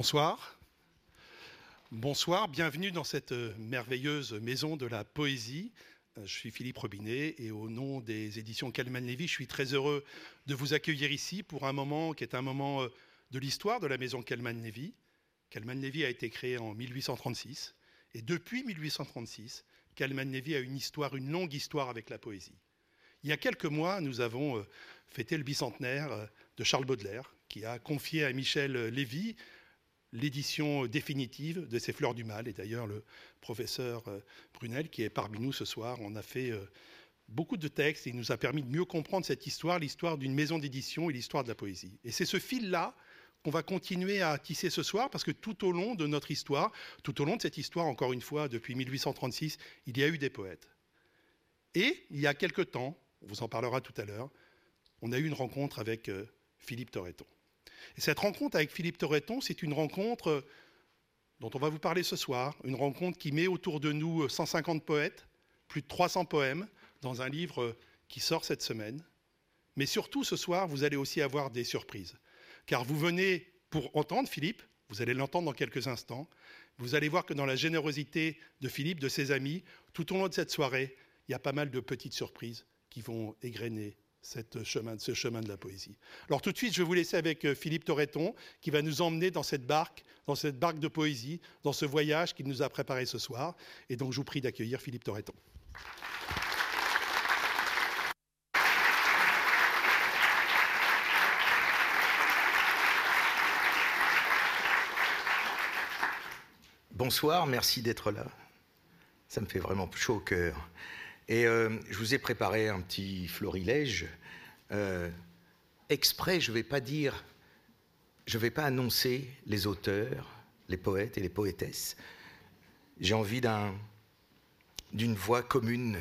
Bonsoir. Bonsoir, bienvenue dans cette euh, merveilleuse maison de la poésie. Euh, je suis Philippe Robinet et au nom des éditions Calman Lévy, je suis très heureux de vous accueillir ici pour un moment qui est un moment euh, de l'histoire de la maison Calman Lévy. Calman Lévy a été créé en 1836 et depuis 1836, Calman Lévy a une histoire, une longue histoire avec la poésie. Il y a quelques mois, nous avons fêté le bicentenaire de Charles Baudelaire, qui a confié à Michel Lévy l'édition définitive de ces fleurs du mal. Et d'ailleurs, le professeur euh, Brunel, qui est parmi nous ce soir, on a fait euh, beaucoup de textes et nous a permis de mieux comprendre cette histoire, l'histoire d'une maison d'édition et l'histoire de la poésie. Et c'est ce fil-là qu'on va continuer à tisser ce soir, parce que tout au long de notre histoire, tout au long de cette histoire, encore une fois, depuis 1836, il y a eu des poètes. Et il y a quelque temps, on vous en parlera tout à l'heure, on a eu une rencontre avec euh, Philippe Torreton. Et cette rencontre avec Philippe Torreton, c'est une rencontre dont on va vous parler ce soir, une rencontre qui met autour de nous 150 euh, poètes, plus de 300 poèmes, dans un livre euh, qui sort cette semaine. Mais surtout, ce soir, vous allez aussi avoir des surprises. Car vous venez pour entendre Philippe, vous allez l'entendre dans quelques instants, vous allez voir que dans la générosité de Philippe, de ses amis, tout au long de cette soirée, il y a pas mal de petites surprises qui vont égrener chemin, ce chemin de la poésie. Alors tout de suite, je vais vous laisser avec euh, Philippe Torreton, qui va nous emmener dans cette barque, dans cette barque de poésie, dans ce voyage qu'il nous a préparé ce soir. Et donc, je vous prie d'accueillir Philippe Torreton. Bonsoir, merci d'être là. Ça me fait vraiment chaud au cœur. Et euh, je vous ai préparé un petit florilège. Euh, exprès, je ne vais pas dire, je ne vais pas annoncer les auteurs, les poètes et les poétesses. J'ai envie d'une voix commune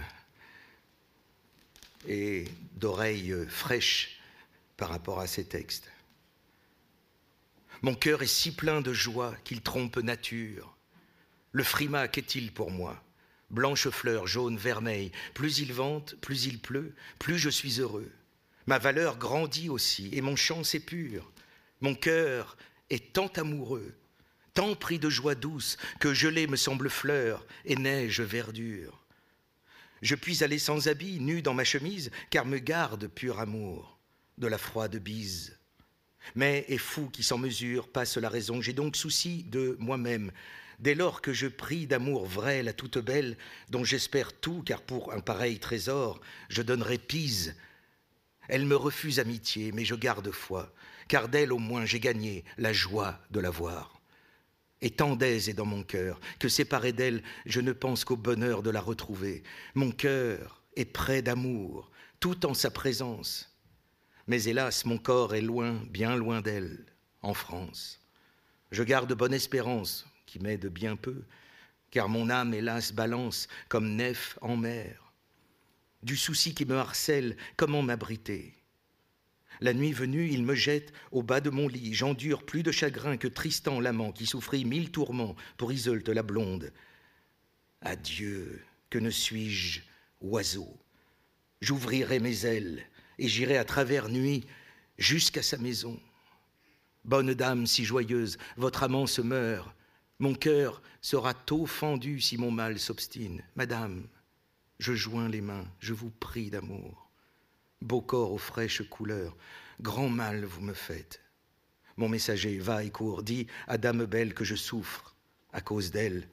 et d'oreilles fraîches par rapport à ces textes. Mon cœur est si plein de joie qu'il trompe nature. Le frimac est-il pour moi? Blanche fleur, jaune, vermeille, plus il vente, plus il pleut, plus je suis heureux. Ma valeur grandit aussi, et mon chant s'épure. Mon cœur est tant amoureux, tant pris de joie douce, que gelée me semble fleur, et neige verdure. Je puis aller sans habit, nu dans ma chemise, car me garde pur amour de la froide bise. Mais est fou qui sans mesure passe la raison, j'ai donc souci de moi-même, dès lors que je prie d'amour vrai la toute belle, dont j'espère tout, car pour un pareil trésor, je donnerai Pise. Elle me refuse amitié, mais je garde foi, car d'elle au moins j'ai gagné la joie de la voir. Et tant d'aise est dans mon cœur, que séparé d'elle, je ne pense qu'au bonheur de la retrouver. Mon cœur est près d'amour, tout en sa présence. Mais hélas, mon corps est loin, bien loin d'elle, en France. Je garde bonne espérance, qui m'aide bien peu, car mon âme, hélas, balance comme nef en mer. Du souci qui me harcèle, comment m'abriter? La nuit venue, il me jette au bas de mon lit, j'endure plus de chagrin que Tristan l'amant qui souffrit mille tourments pour Iseult la blonde. Adieu, que ne suis-je oiseau? J'ouvrirai mes ailes et j'irai à travers nuit jusqu'à sa maison. Bonne dame si joyeuse, votre amant se meurt, mon cœur sera tôt fendu si mon mal s'obstine. Madame, je joins les mains, je vous prie d'amour. Beau corps aux fraîches couleurs, grand mal vous me faites. Mon messager va et court, dit à Dame belle que je souffre, à cause d'elle,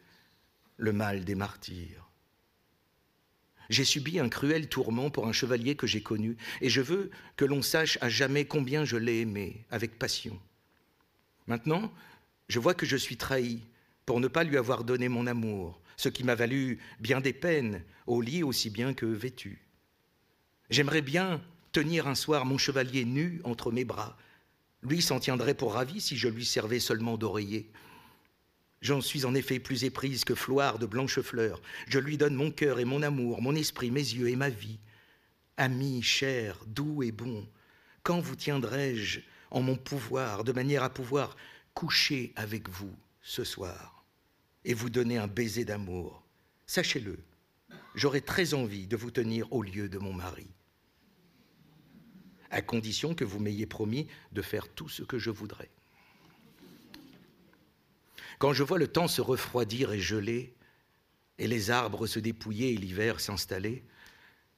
le mal des martyrs. J'ai subi un cruel tourment pour un chevalier que j'ai connu, et je veux que l'on sache à jamais combien je l'ai aimé, avec passion. Maintenant, je vois que je suis trahi, pour ne pas lui avoir donné mon amour, ce qui m'a valu bien des peines, au lit aussi bien que vêtu. J'aimerais bien tenir un soir mon chevalier nu entre mes bras. Lui s'en tiendrait pour ravi si je lui servais seulement d'oreiller. J'en suis en effet plus éprise que Floire de blanches fleurs. Je lui donne mon cœur et mon amour, mon esprit, mes yeux et ma vie. Ami cher, doux et bon, quand vous tiendrai-je en mon pouvoir, de manière à pouvoir coucher avec vous ce soir? Et vous donner un baiser d'amour. Sachez-le, j'aurais très envie de vous tenir au lieu de mon mari, à condition que vous m'ayez promis de faire tout ce que je voudrais. Quand je vois le temps se refroidir et geler, et les arbres se dépouiller et l'hiver s'installer,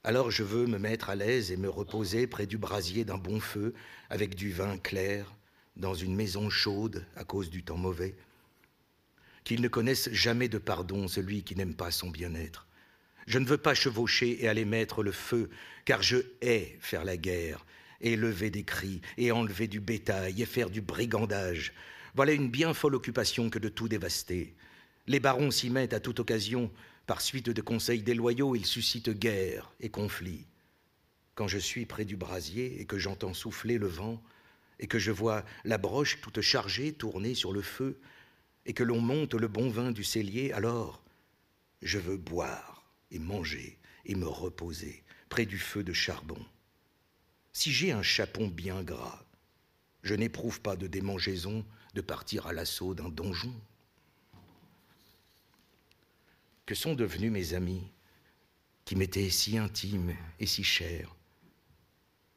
alors je veux me mettre à l'aise et me reposer près du brasier d'un bon feu, avec du vin clair, dans une maison chaude à cause du temps mauvais. Qu'il ne connaisse jamais de pardon celui qui n'aime pas son bien-être. Je ne veux pas chevaucher et aller mettre le feu, car je hais faire la guerre, et lever des cris, et enlever du bétail, et faire du brigandage. Voilà une bien folle occupation que de tout dévaster. Les barons s'y mettent à toute occasion, par suite de conseils déloyaux, ils suscitent guerre et conflit. Quand je suis près du brasier et que j'entends souffler le vent, et que je vois la broche toute chargée tourner sur le feu, et que l'on monte le bon vin du cellier, alors je veux boire et manger et me reposer près du feu de charbon. Si j'ai un chapon bien gras, je n'éprouve pas de démangeaison de partir à l'assaut d'un donjon. Que sont devenus mes amis qui m'étaient si intimes et si chers?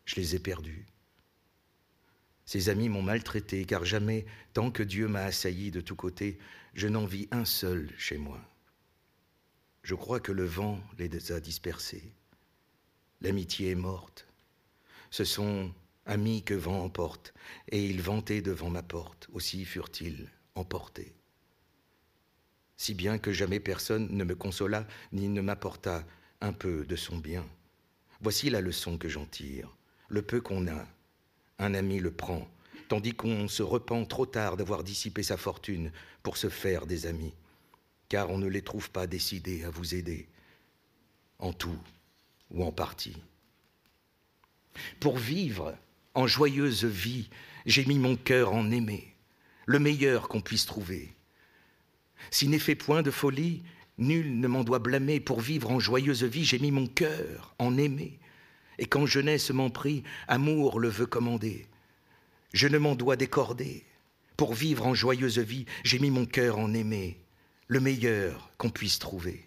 Je les ai perdus. Ces amis m'ont maltraité, car jamais, tant que Dieu m'a assailli de tous côtés, je n'en vis un seul chez moi. Je crois que le vent les a dispersés. L'amitié est morte. Ce sont amis que vent emporte, et ils vantaient devant ma porte, aussi furent-ils emportés. Si bien que jamais personne ne me consola ni ne m'apporta un peu de son bien. Voici la leçon que j'en tire. Le peu qu'on a, un ami le prend, tandis qu'on se repent trop tard d'avoir dissipé sa fortune pour se faire des amis, car on ne les trouve pas décidés à vous aider, en tout ou en partie. Pour vivre en joyeuse vie, j'ai mis mon cœur en aimer, le meilleur qu'on puisse trouver. S'il n'est fait point de folie, nul ne m'en doit blâmer. Pour vivre en joyeuse vie, j'ai mis mon cœur en aimer. Et quand jeunesse m'en prie, amour le veut commander. Je ne m'en dois décorder. Pour vivre en joyeuse vie, j'ai mis mon cœur en aimer, le meilleur qu'on puisse trouver.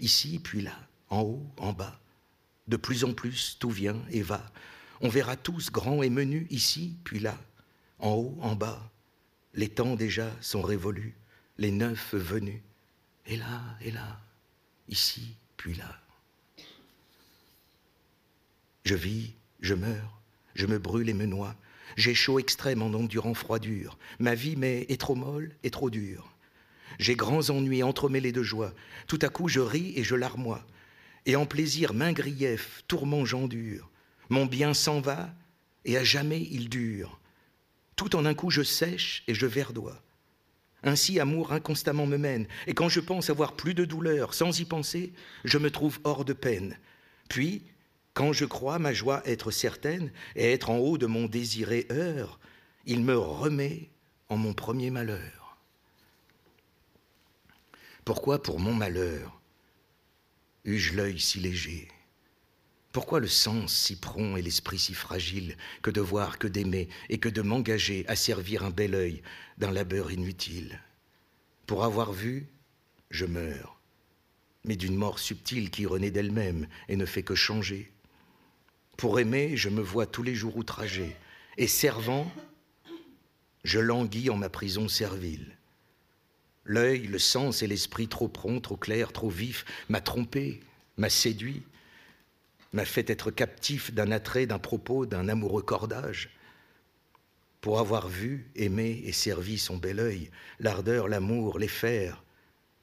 Ici, puis là, en haut, en bas, de plus en plus, tout vient et va. On verra tous grands et menus, ici, puis là, en haut, en bas. Les temps déjà sont révolus, les neufs venus, et là, et là, ici, puis là. Je vis, je meurs, je me brûle et me noie. J'ai chaud extrême en endurant froidure. Ma vie m'est est trop molle et trop dure. J'ai grands ennuis entremêlés de joie. Tout à coup je ris et je larmoie. Et en plaisir main grief, tourment j'endure. Mon bien s'en va et à jamais il dure. Tout en un coup je sèche et je verdois. Ainsi amour inconstamment me mène, et quand je pense avoir plus de douleur, sans y penser, je me trouve hors de peine. Puis, quand je crois ma joie être certaine et être en haut de mon désiré heure, il me remet en mon premier malheur. Pourquoi pour mon malheur eus-je l'œil si léger? Pourquoi le sens si prompt et l'esprit si fragile que de voir, que d'aimer et que de m'engager à servir un bel œil d'un labeur inutile? Pour avoir vu, je meurs, mais d'une mort subtile qui renaît d'elle-même et ne fait que changer. Pour aimer, je me vois tous les jours outragé, et servant, je languis en ma prison servile. L'œil, le sens et l'esprit trop prompt, trop clair, trop vif, m'a trompé, m'a séduit, m'a fait être captif d'un attrait, d'un propos, d'un amoureux cordage. Pour avoir vu, aimé et servi son bel œil, l'ardeur, l'amour, les fers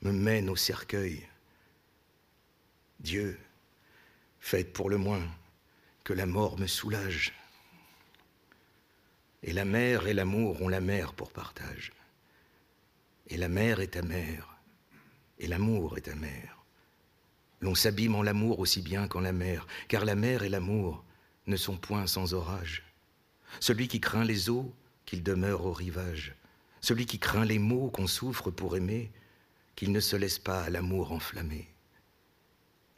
me mènent au cercueil. Dieu, faites pour le moins que la mort me soulage. Et la mer et l'amour ont la mer pour partage. Et la mer est amère, et l'amour est amer. L'on s'abîme en l'amour aussi bien qu'en la mer, car la mer et l'amour ne sont point sans orage. Celui qui craint les eaux, qu'il demeure au rivage. Celui qui craint les maux qu'on souffre pour aimer, qu'il ne se laisse pas à l'amour enflammer.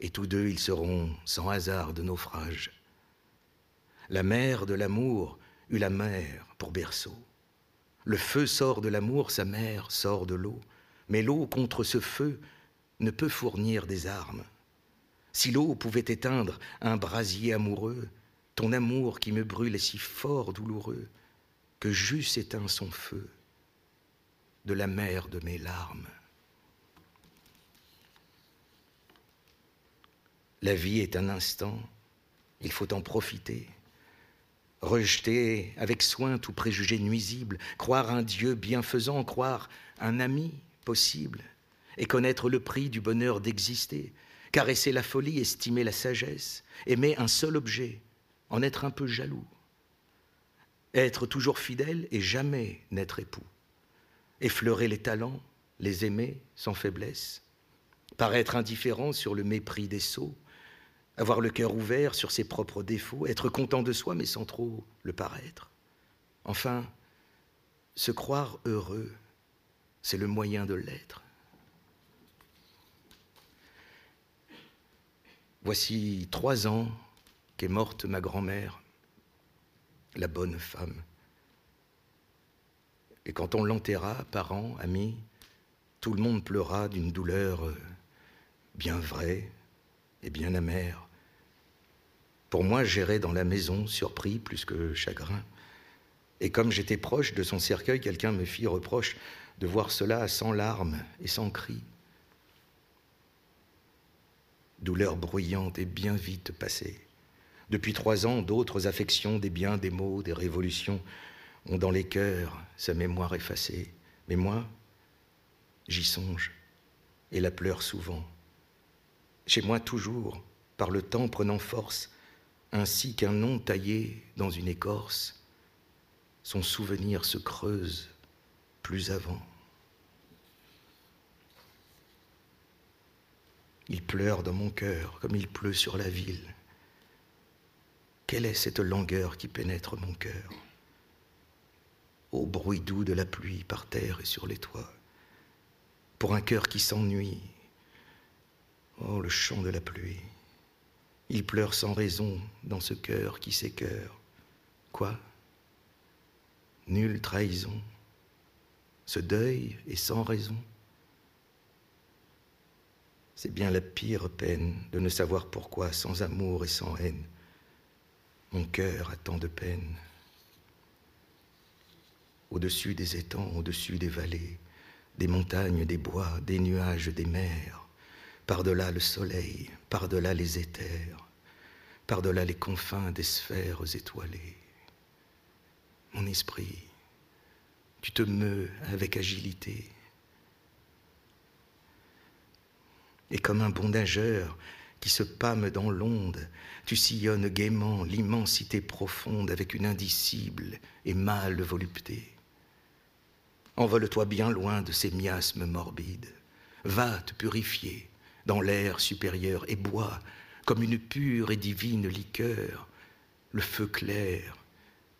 Et tous deux, ils seront sans hasard de naufrage. La mère de l'amour eut la mer pour berceau. Le feu sort de l'amour, sa mère sort de l'eau. Mais l'eau contre ce feu ne peut fournir des armes. Si l'eau pouvait éteindre un brasier amoureux, ton amour qui me brûle est si fort douloureux que j'eusse éteint son feu. de la mer de mes larmes. La vie est un instant, il faut en profiter. Rejeter avec soin tout préjugé nuisible, croire un Dieu bienfaisant, croire un ami possible, et connaître le prix du bonheur d'exister, caresser la folie, estimer la sagesse, aimer un seul objet, en être un peu jaloux, être toujours fidèle et jamais n'être époux, effleurer les talents, les aimer sans faiblesse, paraître indifférent sur le mépris des sots, avoir le cœur ouvert sur ses propres défauts, être content de soi mais sans trop le paraître. Enfin, se croire heureux, c'est le moyen de l'être. Voici trois ans qu'est morte ma grand-mère, la bonne femme. Et quand on l'enterra, parents, amis, tout le monde pleura d'une douleur euh, bien vraie et bien amère. Pour moi, j'irai dans la maison, surpris plus que chagrin. Et comme j'étais proche de son cercueil, quelqu'un me fit reproche de voir cela sans larmes et sans cris douleur bruyante et bien vite passée. Depuis trois ans, d'autres affections, des biens, des maux, des révolutions, ont dans les cœurs sa mémoire effacée. Mais moi, j'y songe et la pleure souvent. Chez moi toujours, par le temps prenant force, ainsi qu'un nom taillé dans une écorce, son souvenir se creuse plus avant. Il pleure dans mon cœur comme il pleut sur la ville. Quelle est cette langueur qui pénètre mon cœur? Au bruit doux de la pluie par terre et sur les toits. Pour un cœur qui s'ennuie. Oh, le chant de la pluie. Il pleure sans raison dans ce cœur qui s'écœure. Quoi? Nulle trahison. Ce deuil est sans raison. C'est bien la pire peine de ne savoir pourquoi, sans amour et sans haine, mon cœur a tant de peine. Au-dessus des étangs, au-dessus des vallées, des montagnes, des bois, des nuages, des mers, par-delà le soleil, par-delà les éthers, par-delà les confins des sphères étoilées. Mon esprit, tu te meus avec agilité, et comme un bon nageur qui se pâme dans l'onde, tu sillonnes gaiement l'immensité profonde avec une indicible et mâle volupté. Envole-toi bien loin de ces miasmes morbides. Va te purifier dans l'air supérieur et bois comme une pure et divine liqueur le feu clair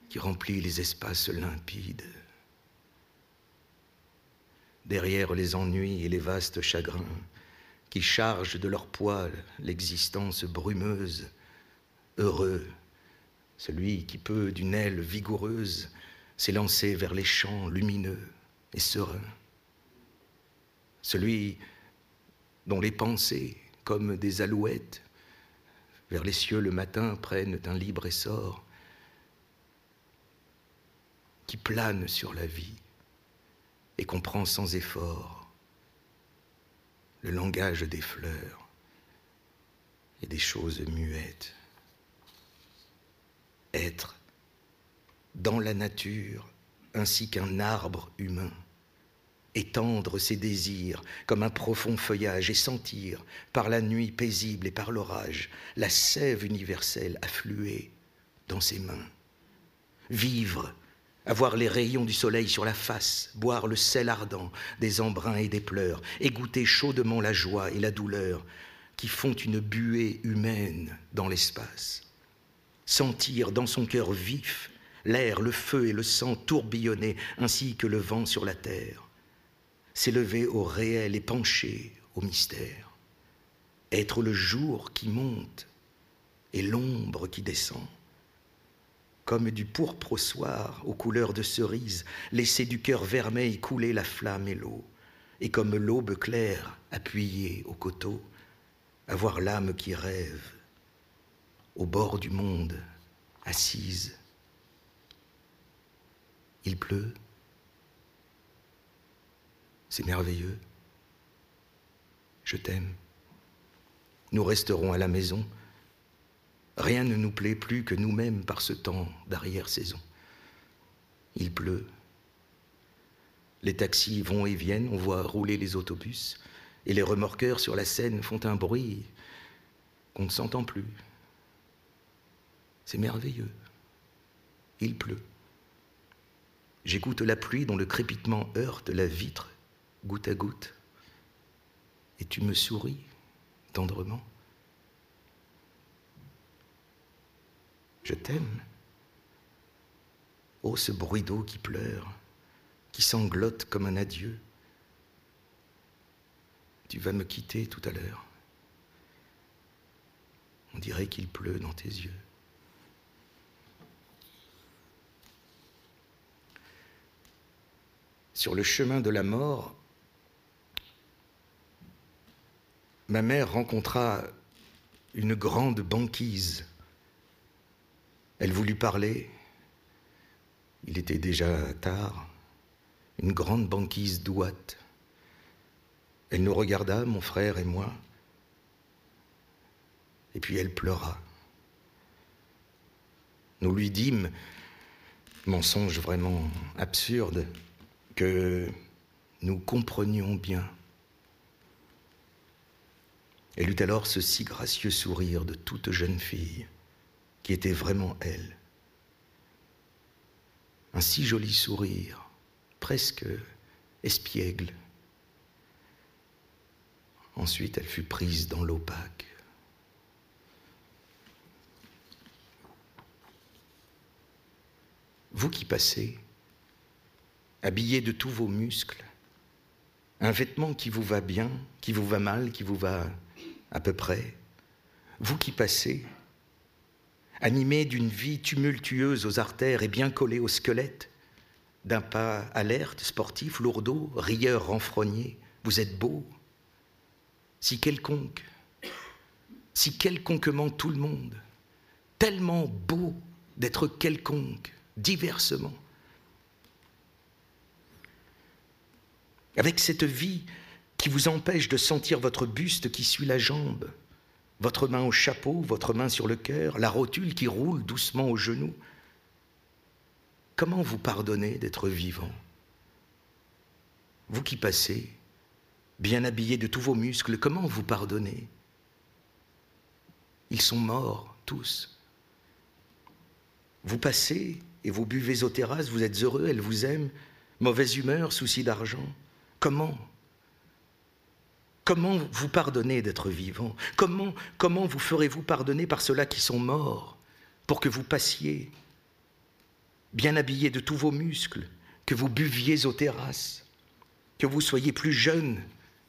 qui remplit les espaces limpides. Derrière les ennuis et les vastes chagrins, qui chargent de leur poids l'existence brumeuse, heureux, celui qui peut d'une aile vigoureuse s'élancer vers les champs lumineux et sereins, celui dont les pensées, comme des alouettes, vers les cieux le matin prennent un libre essor, qui plane sur la vie et comprend sans effort le langage des fleurs et des choses muettes. Être dans la nature ainsi qu'un arbre humain, étendre ses désirs comme un profond feuillage et sentir, par la nuit paisible et par l'orage, la sève universelle affluer dans ses mains. Vivre avoir les rayons du soleil sur la face, boire le sel ardent des embruns et des pleurs, égoutter chaudement la joie et la douleur qui font une buée humaine dans l'espace, sentir dans son cœur vif l'air, le feu et le sang tourbillonner ainsi que le vent sur la terre, s'élever au réel et pencher au mystère, être le jour qui monte et l'ombre qui descend comme du pourpre au soir, aux couleurs de cerise, laisser du cœur vermeil couler la flamme et l'eau, et comme l'aube claire appuyée au coteau, avoir l'âme qui rêve, au bord du monde, assise. Il pleut. C'est merveilleux. Je t'aime. Nous resterons à la maison. Rien ne nous plaît plus que nous-mêmes par ce temps d'arrière-saison. Il pleut. Les taxis vont et viennent, on voit rouler les autobus, et les remorqueurs sur la Seine font un bruit qu'on ne s'entend plus. C'est merveilleux. Il pleut. J'écoute la pluie dont le crépitement heurte la vitre goutte à goutte. Et tu me souris tendrement. Je t'aime. Oh, ce bruit d'eau qui pleure, qui sanglote comme un adieu. Tu vas me quitter tout à l'heure. On dirait qu'il pleut dans tes yeux. Sur le chemin de la mort, ma mère rencontra une grande banquise. Elle voulut parler. Il était déjà tard. Une grande banquise douate. Elle nous regarda, mon frère et moi, et puis elle pleura. Nous lui dîmes, mensonge vraiment absurde, que nous comprenions bien. Elle eut alors ce si gracieux sourire de toute jeune fille, qui était vraiment elle. Un si joli sourire, presque espiègle. Ensuite, elle fut prise dans l'opaque. Vous qui passez, habillé de tous vos muscles, un vêtement qui vous va bien, qui vous va mal, qui vous va à peu près, vous qui passez, animé d'une vie tumultueuse aux artères et bien collé au squelette, d'un pas alerte, sportif, lourdeau, rieur renfrogné, vous êtes beau. Si quelconque, si quelconquement tout le monde, tellement beau d'être quelconque, diversement, avec cette vie qui vous empêche de sentir votre buste qui suit la jambe, votre main au chapeau, votre main sur le cœur, la rotule qui roule doucement au genou. Comment vous pardonnez d'être vivant? Vous qui passez, bien habillé de tous vos muscles, comment vous pardonnez? Ils sont morts, tous. Vous passez et vous buvez aux terrasses, vous êtes heureux, elles vous aiment, mauvaise humeur, souci d'argent. Comment Comment vous pardonnez d'être vivant? Comment, comment vous ferez-vous pardonner par ceux-là qui sont morts pour que vous passiez, bien habillés de tous vos muscles, que vous buviez aux terrasses, que vous soyez plus jeune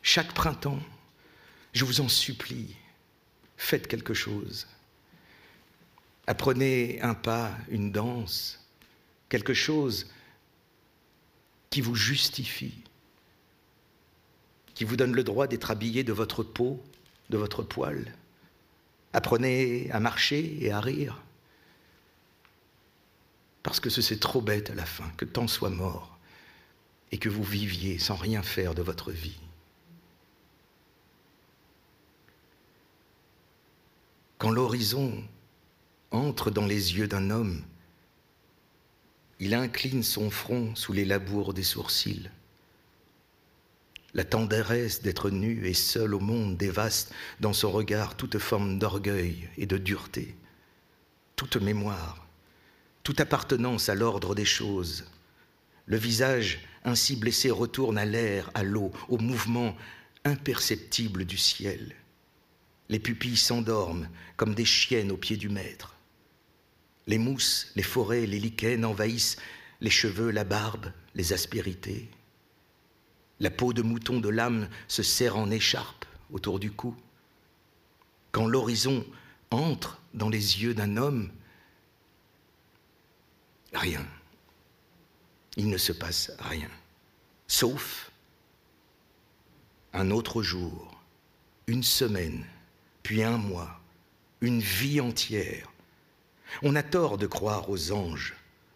chaque printemps? Je vous en supplie, faites quelque chose. Apprenez un pas, une danse, quelque chose qui vous justifie qui vous donne le droit d'être habillé de votre peau, de votre poil. Apprenez à marcher et à rire. Parce que c'est trop bête à la fin, que tant soit mort, et que vous viviez sans rien faire de votre vie. Quand l'horizon entre dans les yeux d'un homme, il incline son front sous les labours des sourcils la tendresse d'être nu et seul au monde dévaste dans son regard toute forme d'orgueil et de dureté, toute mémoire, toute appartenance à l'ordre des choses. Le visage ainsi blessé retourne à l'air, à l'eau, au mouvement imperceptible du ciel. Les pupilles s'endorment comme des chiennes au pied du maître. Les mousses, les forêts, les lichens envahissent les cheveux, la barbe, les aspérités. La peau de mouton de l'âme se serre en écharpe autour du cou. Quand l'horizon entre dans les yeux d'un homme, rien. Il ne se passe rien. Sauf un autre jour, une semaine, puis un mois, une vie entière. On a tort de croire aux anges,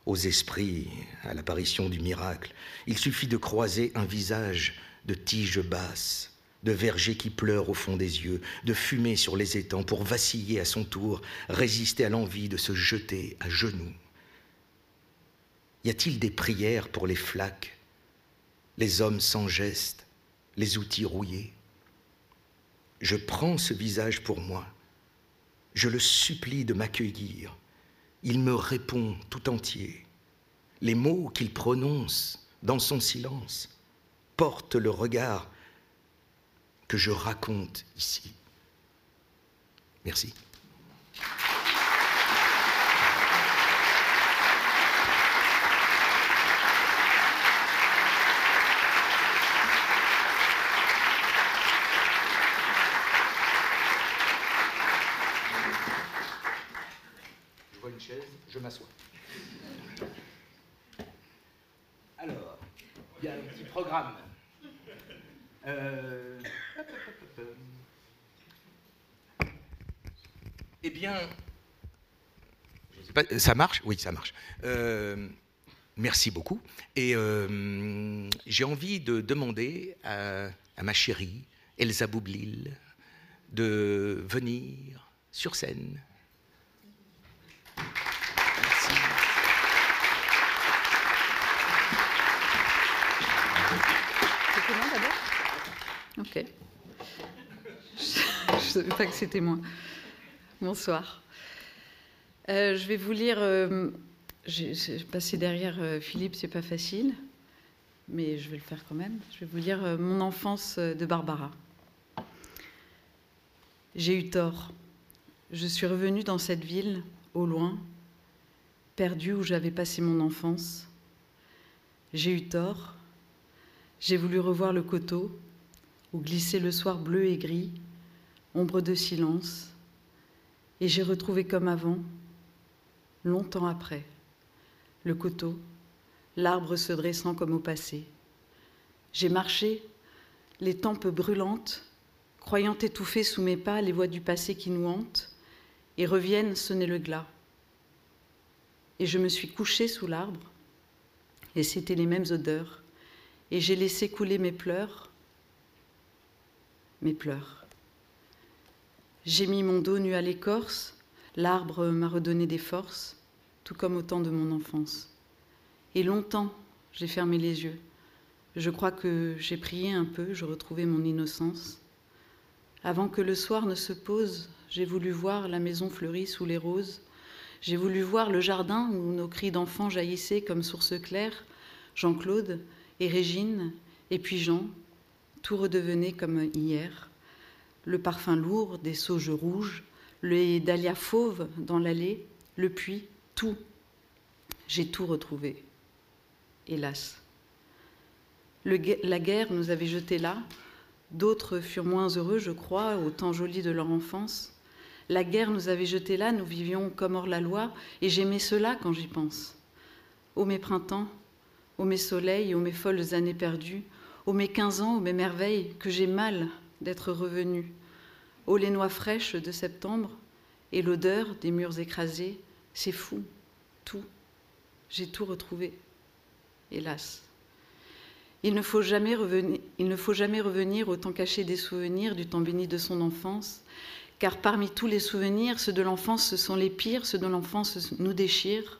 aux esprits à l'apparition du miracle. Il suffit de croiser un visage de tige basse, de verger qui pleure au fond des yeux, de fumer sur les étangs pour vaciller à son tour, résister à l'envie de se jeter à genoux. Y a-t-il des prières pour les flaques, les hommes sans geste, les outils rouillés? Je prends ce visage pour moi, je le supplie de m'accueillir. Il me répond tout entier. Les mots qu'il prononce dans son silence portent le regard que je raconte ici. Merci. Je vois une chaise, je m'assois. Alors, il y a un petit programme. Euh, Eh bien, ça marche? Oui, ça marche. Euh, merci beaucoup. Et euh, j'ai envie de demander à, ma chérie, Elsa Boublil, de venir sur scène. Merci. D'abord? Ok. Je ne savais pas que c'était moi. Bonsoir. Euh, je vais vous lire. Euh, j'ai passé derrière euh, Philippe, c'est pas facile, mais je vais le faire quand même. Je vais vous lire Mon enfance de Barbara. J'ai eu tort. Je suis revenue dans cette ville, au loin, perdue où j'avais passé mon enfance. J'ai eu tort. J'ai voulu revoir le coteau où glissait le soir bleu et gris, ombre de silence et j'ai retrouvé comme avant, longtemps après, le coteau, l'arbre se dressant comme au passé. J'ai marché, les tempes brûlantes, croyant étouffer sous mes pas les voix du passé qui nous hantent, et reviennent sonner le glas. Et je me suis couchée sous l'arbre, et c'était les mêmes odeurs, et j'ai laissé couler mes pleurs, mes pleurs. J'ai mis mon dos nu à l'écorce, l'arbre m'a redonné des forces, tout comme au temps de mon enfance. Et longtemps, j'ai fermé les yeux. Je crois que j'ai prié un peu, je retrouvais mon innocence. Avant que le soir ne se pose, j'ai voulu voir la maison fleurie sous les roses. J'ai voulu voir le jardin où nos cris d'enfants jaillissaient comme source claire. Jean-Claude et Régine, et puis Jean, tout redevenait comme hier le parfum lourd des sauges rouges, les dahlias fauves dans l'allée, le puits, tout. J'ai tout retrouvé. Hélas. la guerre nous avait jetés là. D'autres furent moins heureux, je crois, au temps joli de leur enfance. La guerre nous avait jetés là, nous vivions comme hors la loi, et j'aimais cela quand j'y pense. Ô mes printemps, ô mes soleils, ô mes folles années perdues, ô mes quinze ans, ô mes merveilles, que j'ai mal d'être revenu. Ô les noix fraîches de septembre et l'odeur des murs écrasés, c'est fou, tout. J'ai tout retrouvé, hélas. Il ne, faut jamais revenir, au temps caché des souvenirs du temps béni de son enfance, car parmi tous les souvenirs, ceux de l'enfance, ce sont les pires, ceux de l'enfance nous déchirent.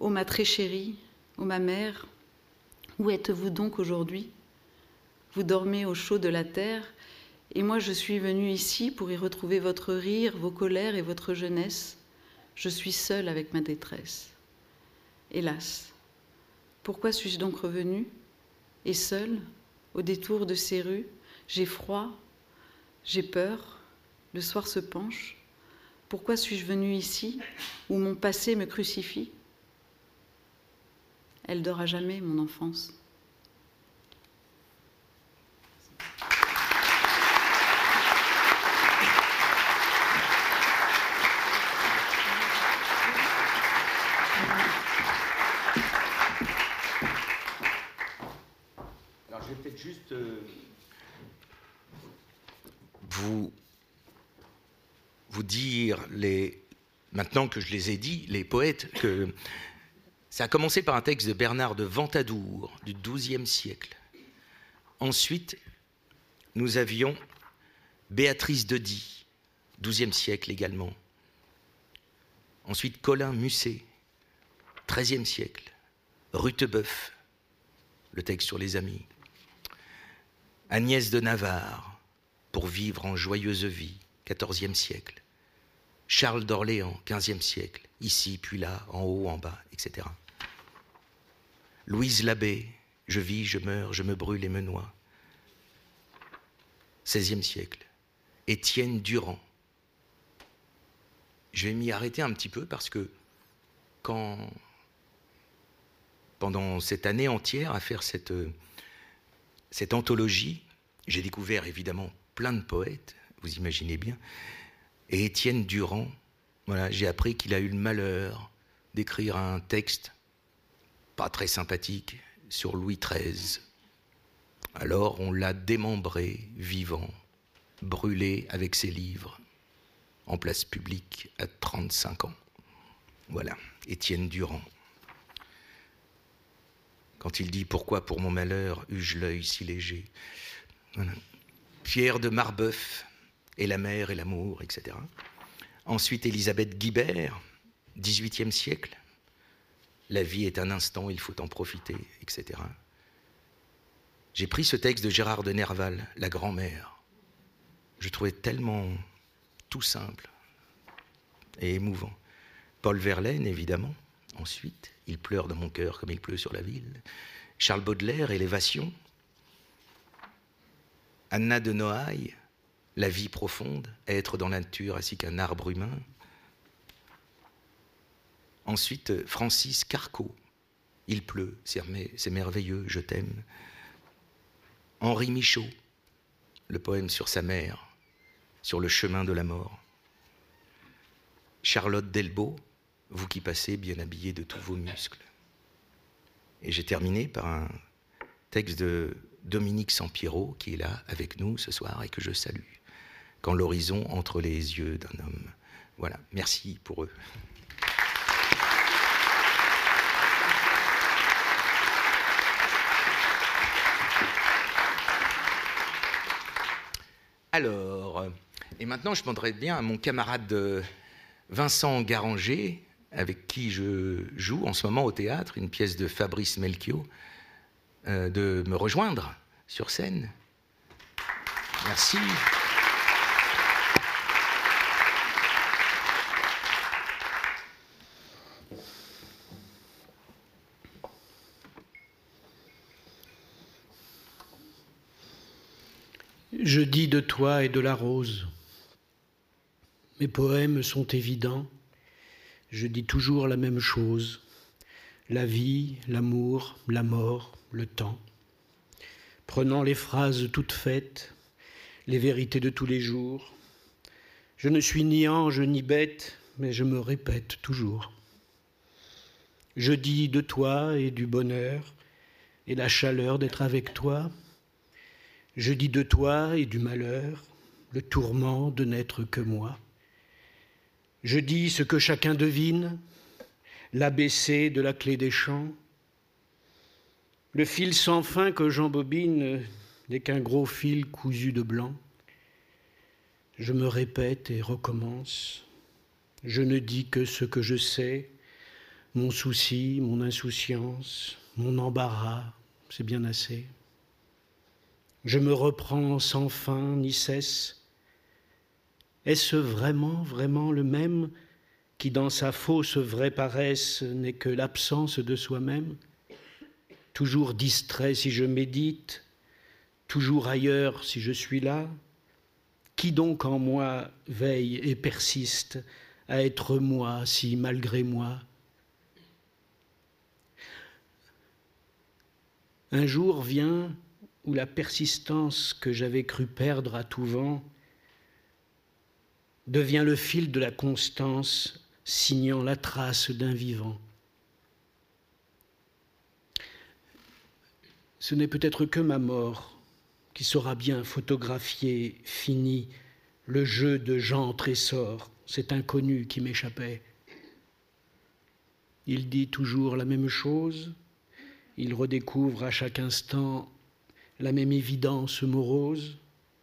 Ô ma très chérie, ô ma mère, où êtes-vous donc aujourd'hui? Vous dormez au chaud de la terre, et moi je suis venue ici pour y retrouver votre rire, vos colères et votre jeunesse. Je suis seule avec ma détresse. Hélas, pourquoi suis-je donc revenue? Et seule, au détour de ces rues, j'ai froid, j'ai peur, le soir se penche. Pourquoi suis-je venue ici, où mon passé me crucifie? Elle dort jamais, mon enfance. Maintenant que je les ai dit, les poètes, que Ça a commencé par un texte de Bernard de Ventadour du XIIe siècle. Ensuite, nous avions Béatrice de Die, XIIe siècle également. Ensuite, Colin Musset, XIIIe siècle. Rutebeuf, le texte sur les amis. Agnès de Navarre, pour vivre en joyeuse vie, XIVe siècle. Charles d'Orléans, XVe siècle, ici, puis là, en haut, en bas, etc. Louise Labbé, je vis, je meurs, je me brûle et me noie. XVIe siècle. Étienne Durand. Je vais m'y arrêter un petit peu parce que quand, pendant cette année entière à faire cette, cette anthologie, j'ai découvert évidemment plein de poètes, vous imaginez bien, et Étienne Durand, j'ai appris qu'il a eu le malheur d'écrire un texte pas très sympathique sur Louis XIII. Alors on l'a démembré vivant, brûlé avec ses livres, en place publique à 35 ans. Voilà, Étienne Durand. Quand il dit Pourquoi pour mon malheur eus-je l'œil si léger? Pierre de Marbeuf, et la mer et l'amour, etc. Ensuite, Élisabeth Guibert, XVIIIe siècle. La vie est un instant, il faut en profiter, etc. J'ai pris ce texte de Gérard de Nerval, La grand-mère. Je trouvais tellement tout simple et émouvant. Paul Verlaine, évidemment. Ensuite, Il pleure dans mon cœur comme il pleut sur la ville. Charles Baudelaire, Élévation. Anna de Noailles, La vie profonde, être dans la nature ainsi qu'un arbre humain. Ensuite, Francis Carco, Il pleut, c'est merveilleux, je t'aime. Henri Michaud, le poème sur sa mère, sur le chemin de la mort. Charlotte Delbo, vous qui passez bien habillé de tous vos muscles. Et j'ai terminé par un texte de Dominique Sampiero, qui est là avec nous ce soir et que je salue. L'horizon entre les yeux d'un homme. Voilà, merci pour eux. Alors, et maintenant je demanderai bien à mon camarade euh, Vincent Garanger, avec qui je joue en ce moment au théâtre, une pièce de Fabrice Melchior, euh, de me rejoindre sur scène. Merci. Je dis de toi et de la rose. Mes poèmes sont évidents. Je dis toujours la même chose. La vie, l'amour, la mort, le temps. Prenant les phrases toutes faites, les vérités de tous les jours. Je ne suis ni ange ni bête, mais je me répète toujours. Je dis de toi et du bonheur et la chaleur d'être avec toi, je dis de toi et du malheur, le tourment de n'être que moi. Je dis ce que chacun devine, l'ABC de la clé des champs. Le fil sans fin que j'embobine n'est qu'un gros fil cousu de blanc. Je me répète et recommence. Je ne dis que ce que je sais, mon souci, mon insouciance, mon embarras, c'est bien assez. Je me reprends sans fin ni cesse. Est-ce vraiment, vraiment le même qui dans sa fausse vraie paresse n'est que l'absence de soi-même? Toujours distrait si je médite, toujours ailleurs si je suis là. Qui donc en moi veille et persiste à être moi si malgré moi? Un jour vient où la persistance que j'avais cru perdre à tout vent devient le fil de la constance signant la trace d'un vivant. Ce n'est peut-être que ma mort qui saura bien photographier fini le jeu de Jean Trésor, cet inconnu qui m'échappait. Il dit toujours la même chose, il redécouvre à chaque instant la même évidence morose,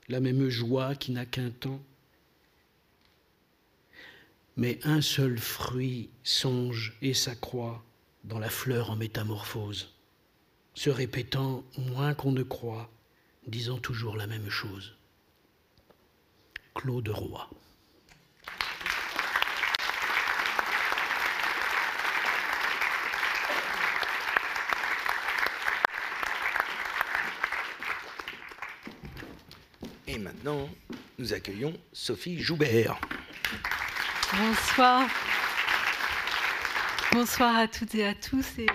la même joie qui n'a qu'un temps. Mais un seul fruit songe et s'accroît dans la fleur en métamorphose, se répétant moins qu'on ne croit, disant toujours la même chose. Claude Roy. Et maintenant, nous accueillons Sophie Joubert. Bonsoir. Bonsoir à toutes et à tous. Et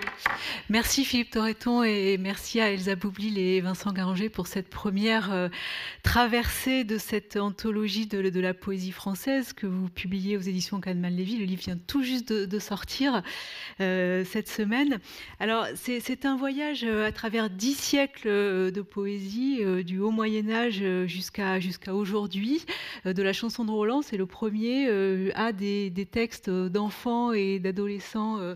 merci Philippe Torreton et merci à Elsa Boublil et Vincent Garanger pour cette première euh, traversée de cette anthologie de, la poésie française que vous publiez aux éditions Kahneman Lévy. Le livre vient tout juste de, sortir euh, cette semaine. Alors, c'est un voyage euh, à travers dix siècles de poésie, du haut Moyen-Âge jusqu'à aujourd'hui. de la chanson de Roland, c'est le premier à des, textes d'enfants et d'adolescents euh,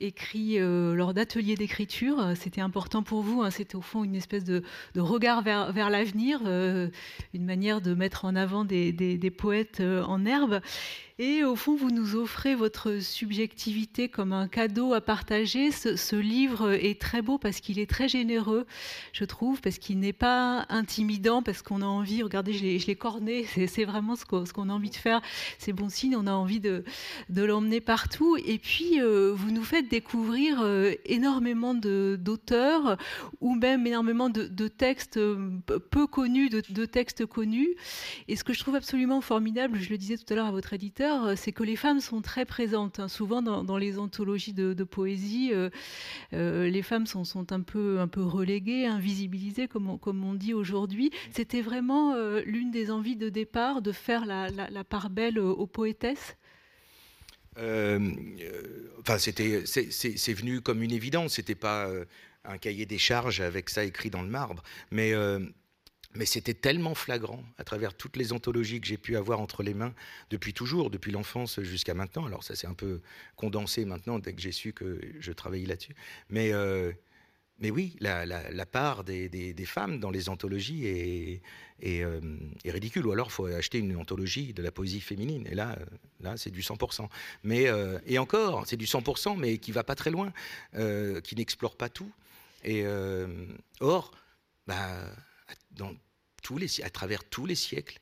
écrit euh, lors d'ateliers d'écriture. C'était important pour vous, hein. c'était au fond une espèce de, regard vers, vers l'avenir, euh, une manière de mettre en avant des, des poètes en herbe. Et au fond, vous nous offrez votre subjectivité comme un cadeau à partager. Ce, livre est très beau parce qu'il est très généreux, je trouve, parce qu'il n'est pas intimidant, parce qu'on a envie, regardez, je l'ai corné, c'est vraiment ce qu'on a envie de faire. C'est bon signe, on a envie de, l'emmener partout. Et puis, euh, vous nous faites découvrir euh, énormément d'auteurs ou même énormément de, textes euh, peu connus, de textes connus. Et ce que je trouve absolument formidable, je le disais tout à l'heure à votre éditeur, euh, c'est que les femmes sont très présentes. Hein. Souvent dans, les anthologies de, poésie, euh, euh, les femmes sont, un, peu, reléguées, invisibilisées, comme on, comme on dit aujourd'hui. C'était vraiment l'une des envies de départ de faire la, part belle aux poétesses? Enfin, c'était, c'est, venu comme une évidence. C'était pas un cahier des charges avec ça écrit dans le marbre, mais mais c'était tellement flagrant à travers toutes les anthologies que j'ai pu avoir entre les mains depuis toujours, depuis l'enfance jusqu'à maintenant. Alors ça s'est un peu condensé maintenant dès que j'ai su que je travaillais là-dessus. Mais, euh, mais oui, la, part des, femmes dans les anthologies est, euh, ridicule. Ou alors il faut acheter une anthologie de la poésie féminine. Et là, là c'est du 100%. Mais, euh, et encore, c'est du 100%, mais qui va pas très loin, qui n'explore pas tout. Et or, bah, à travers tous les siècles,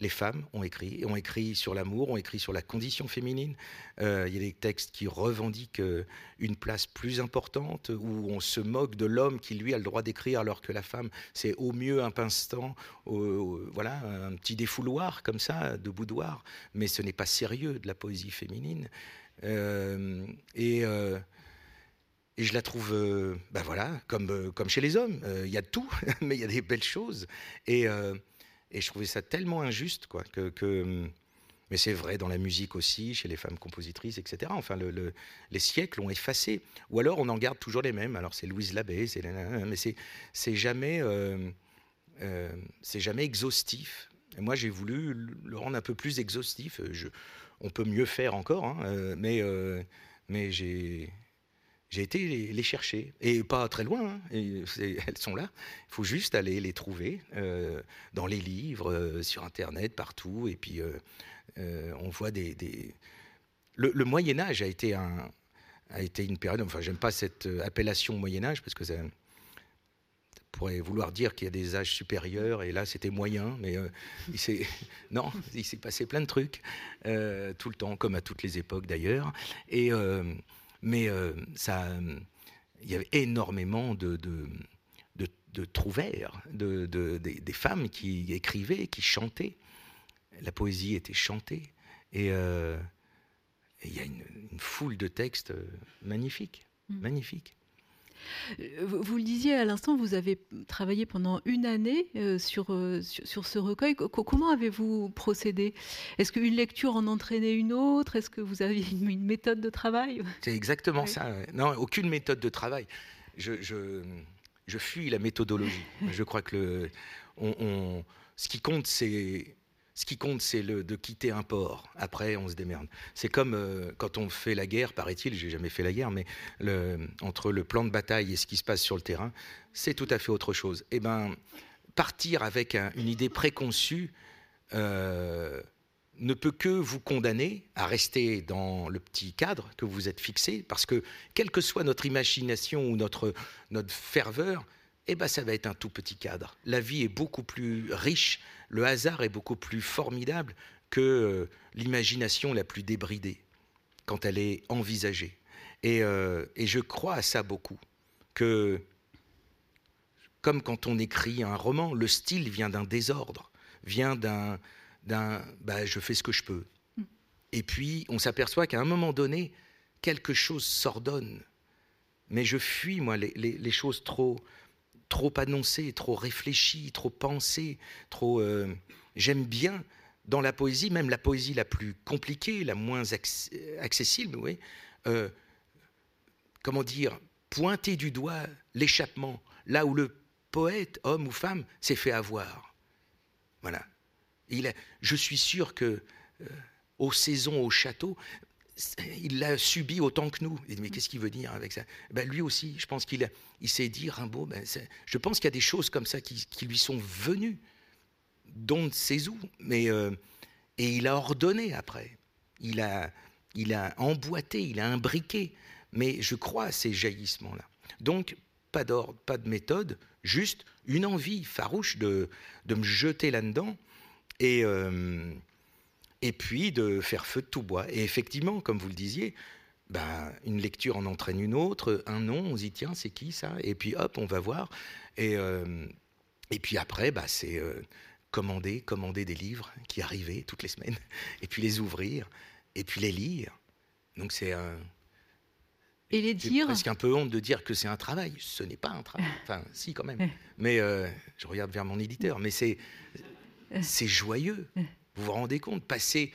les femmes ont écrit, ont écrit sur l'amour, ont écrit sur la condition féminine. Euh, il y a des textes qui revendiquent euh, une place plus importante, où on se moque de l'homme qui, lui, a le droit d'écrire, alors que la femme, c'est au mieux un pinstant, voilà, un petit défouloir comme ça, de boudoir. Mais ce n'est pas sérieux de la poésie féminine. Euh, et et je la trouve, ben voilà, comme, euh, comme chez les hommes. Euh, il y a tout, mais il y a des belles choses. Et, et je trouvais ça tellement injuste, quoi, que, mais c'est vrai dans la musique aussi, chez les femmes compositrices, etc. Enfin, le, les siècles ont effacé. Ou alors on en garde toujours les mêmes. Alors c'est Louise Labbé, c'est mais c'est jamais c'est jamais exhaustif. Moi j'ai voulu le rendre un peu plus exhaustif. On peut mieux faire encore, hein, mais mais j'ai j'ai été les, chercher, et pas très loin, hein, elles sont là. Il faut juste aller les trouver euh, dans les livres, euh, sur Internet, partout, et puis euh, on voit des... Le, Moyen Âge a été, a été une période, enfin j'aime pas cette appellation Moyen Âge, parce que ça, pourrait vouloir dire qu'il y a des âges supérieurs, et là c'était moyen, mais il non, il s'est passé plein de trucs, tout le temps, comme à toutes les époques d'ailleurs, et mais euh, ça, il y avait énormément de, de, de, de trouvères, de, des femmes qui écrivaient, qui chantaient. La poésie était chantée. Et euh, il y a une, foule de textes magnifiques, mmh. magnifiques. Euh, vous le disiez à l'instant, vous avez travaillé pendant une année euh, sur, euh, sur, ce recueil. comment avez-vous procédé? Est-ce qu'une lecture en entraînait une autre? Est-ce que vous aviez une, méthode de travail? C'est exactement ça. Non, aucune méthode de travail. Je, je, fuis la méthodologie. je crois que le, on, ce qui compte, c'est Ce qui compte, c'est de quitter un port. Après, on se démerde. C'est comme euh, quand on fait la guerre, paraît-il, j'ai jamais fait la guerre, mais entre le plan de bataille et ce qui se passe sur le terrain, c'est tout à fait autre chose. Eh ben, partir avec une idée préconçue euh, ne peut que vous condamner à rester dans le petit cadre que vous êtes fixé, parce que quelle que soit notre imagination ou notre, notre ferveur, eh ben, ça va être un tout petit cadre. La vie est beaucoup plus riche, le hasard est beaucoup plus formidable que euh, l'imagination la plus débridée quand elle est envisagée. Et, euh, et, je crois à ça beaucoup, que comme quand on écrit un roman, le style vient d'un désordre, vient d'un, d'un bah, je fais ce que je peux. Mm. Et puis on s'aperçoit qu'à un moment donné, quelque chose s'ordonne. Mais je fuis, moi, les, les choses trop, trop annoncé, trop réfléchi, trop pensé, trop. Euh, j'aime bien dans la poésie, même la poésie la plus compliquée, la moins accessible, oui. Euh, comment dire, pointer du doigt l'échappement, là où le poète, homme ou femme, s'est fait avoir. Voilà. Il je suis sûr que euh, aux saisons, au château, il l'a subi autant que nous. mais qu'est-ce qu'il veut dire avec ça? Ben, Lui aussi, je pense qu'il il sait dire Rimbaud. Ben, je pense qu'il y a des choses comme ça qui, lui sont venues, dont sait où. Mais, euh, et il a ordonné après. Il a, il a emboîté, il a imbriqué. Mais je crois à ces jaillissements-là. Donc, pas d'ordre, pas de méthode, juste une envie farouche de, de me jeter là-dedans. Et. Euh, et puis de faire feu de tout bois. Et effectivement, comme vous le disiez, ben, une lecture en entraîne une autre, un nom, on se dit tiens, c'est qui ça? Et puis hop, on va voir. Et, euh, et puis après, bah, c'est euh, commander, commander des livres qui arrivaient toutes les semaines, et puis les ouvrir, et puis les lire. Donc c'est un. Et les dire presque un peu honte de dire que c'est un travail. Ce n'est pas un travail. Enfin, si, quand même. Mais euh, je regarde vers mon éditeur. Mais c'est, c'est joyeux. Vous vous rendez compte Passer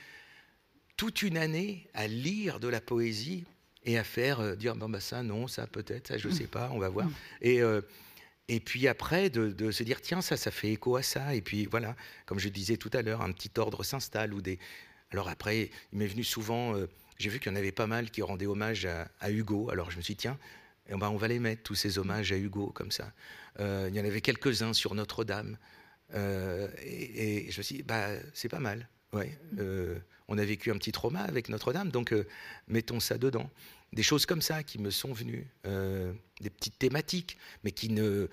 toute une année à lire de la poésie et à faire euh, dire bon bah ça non ça peut-être ça je sais pas on va voir. Et euh, puis après de, se dire tiens ça ça fait écho à ça. Et puis voilà comme je disais tout à l'heure un petit ordre s'installe alors après il m'est venu souvent euh, j'ai vu qu'il y en avait pas mal qui rendaient hommage à, Hugo. Alors je me suis dit tiens eh ben, on va les mettre tous ces hommages à Hugo comme ça. Il y en avait quelques uns sur Notre-Dame euh, et, je me suis dit, bah, c'est pas mal. Ouais, euh, on a vécu un petit trauma avec Notre-Dame, donc euh, mettons ça dedans. Des choses comme ça qui me sont venues, des petites thématiques, mais qui ne,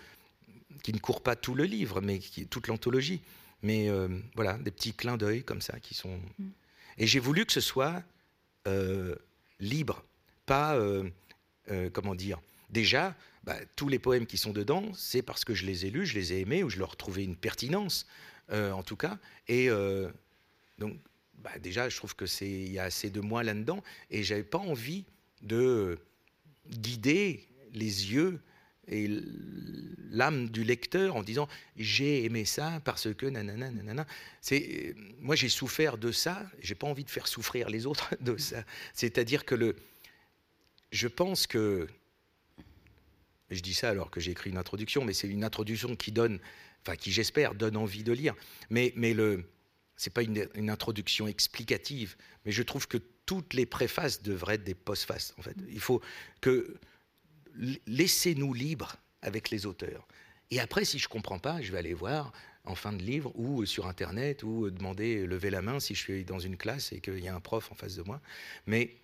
qui ne courent pas tout le livre, mais qui, toute l'anthologie. Mais voilà, des petits clins d'œil comme ça qui sont. Mm. Et j'ai voulu que ce soit libre, pas, comment dire, déjà, bah, tous les poèmes qui sont dedans, c'est parce que je les ai lus, je les ai aimés, ou je leur trouvais une pertinence, euh, en tout cas. Et euh, donc, bah, déjà, je trouve que c'est il y a assez de moi là-dedans, et j'avais pas envie de guider les yeux et l'âme du lecteur en disant j'ai aimé ça parce que nanana nanana. C'est moi j'ai souffert de ça, j'ai pas envie de faire souffrir les autres de ça. C'est-à-dire que le, je pense que je dis ça alors que j'ai écrit une introduction, mais c'est une introduction qui donne, enfin qui j'espère donne envie de lire. Mais, mais le, c'est pas une, introduction explicative, mais je trouve que toutes les préfaces devraient être des postfaces. En fait, il faut que laissez-nous libres avec les auteurs. Et après, si je comprends pas, je vais aller voir en fin de livre ou sur internet ou demander lever la main si je suis dans une classe et qu'il y a un prof en face de moi. Mais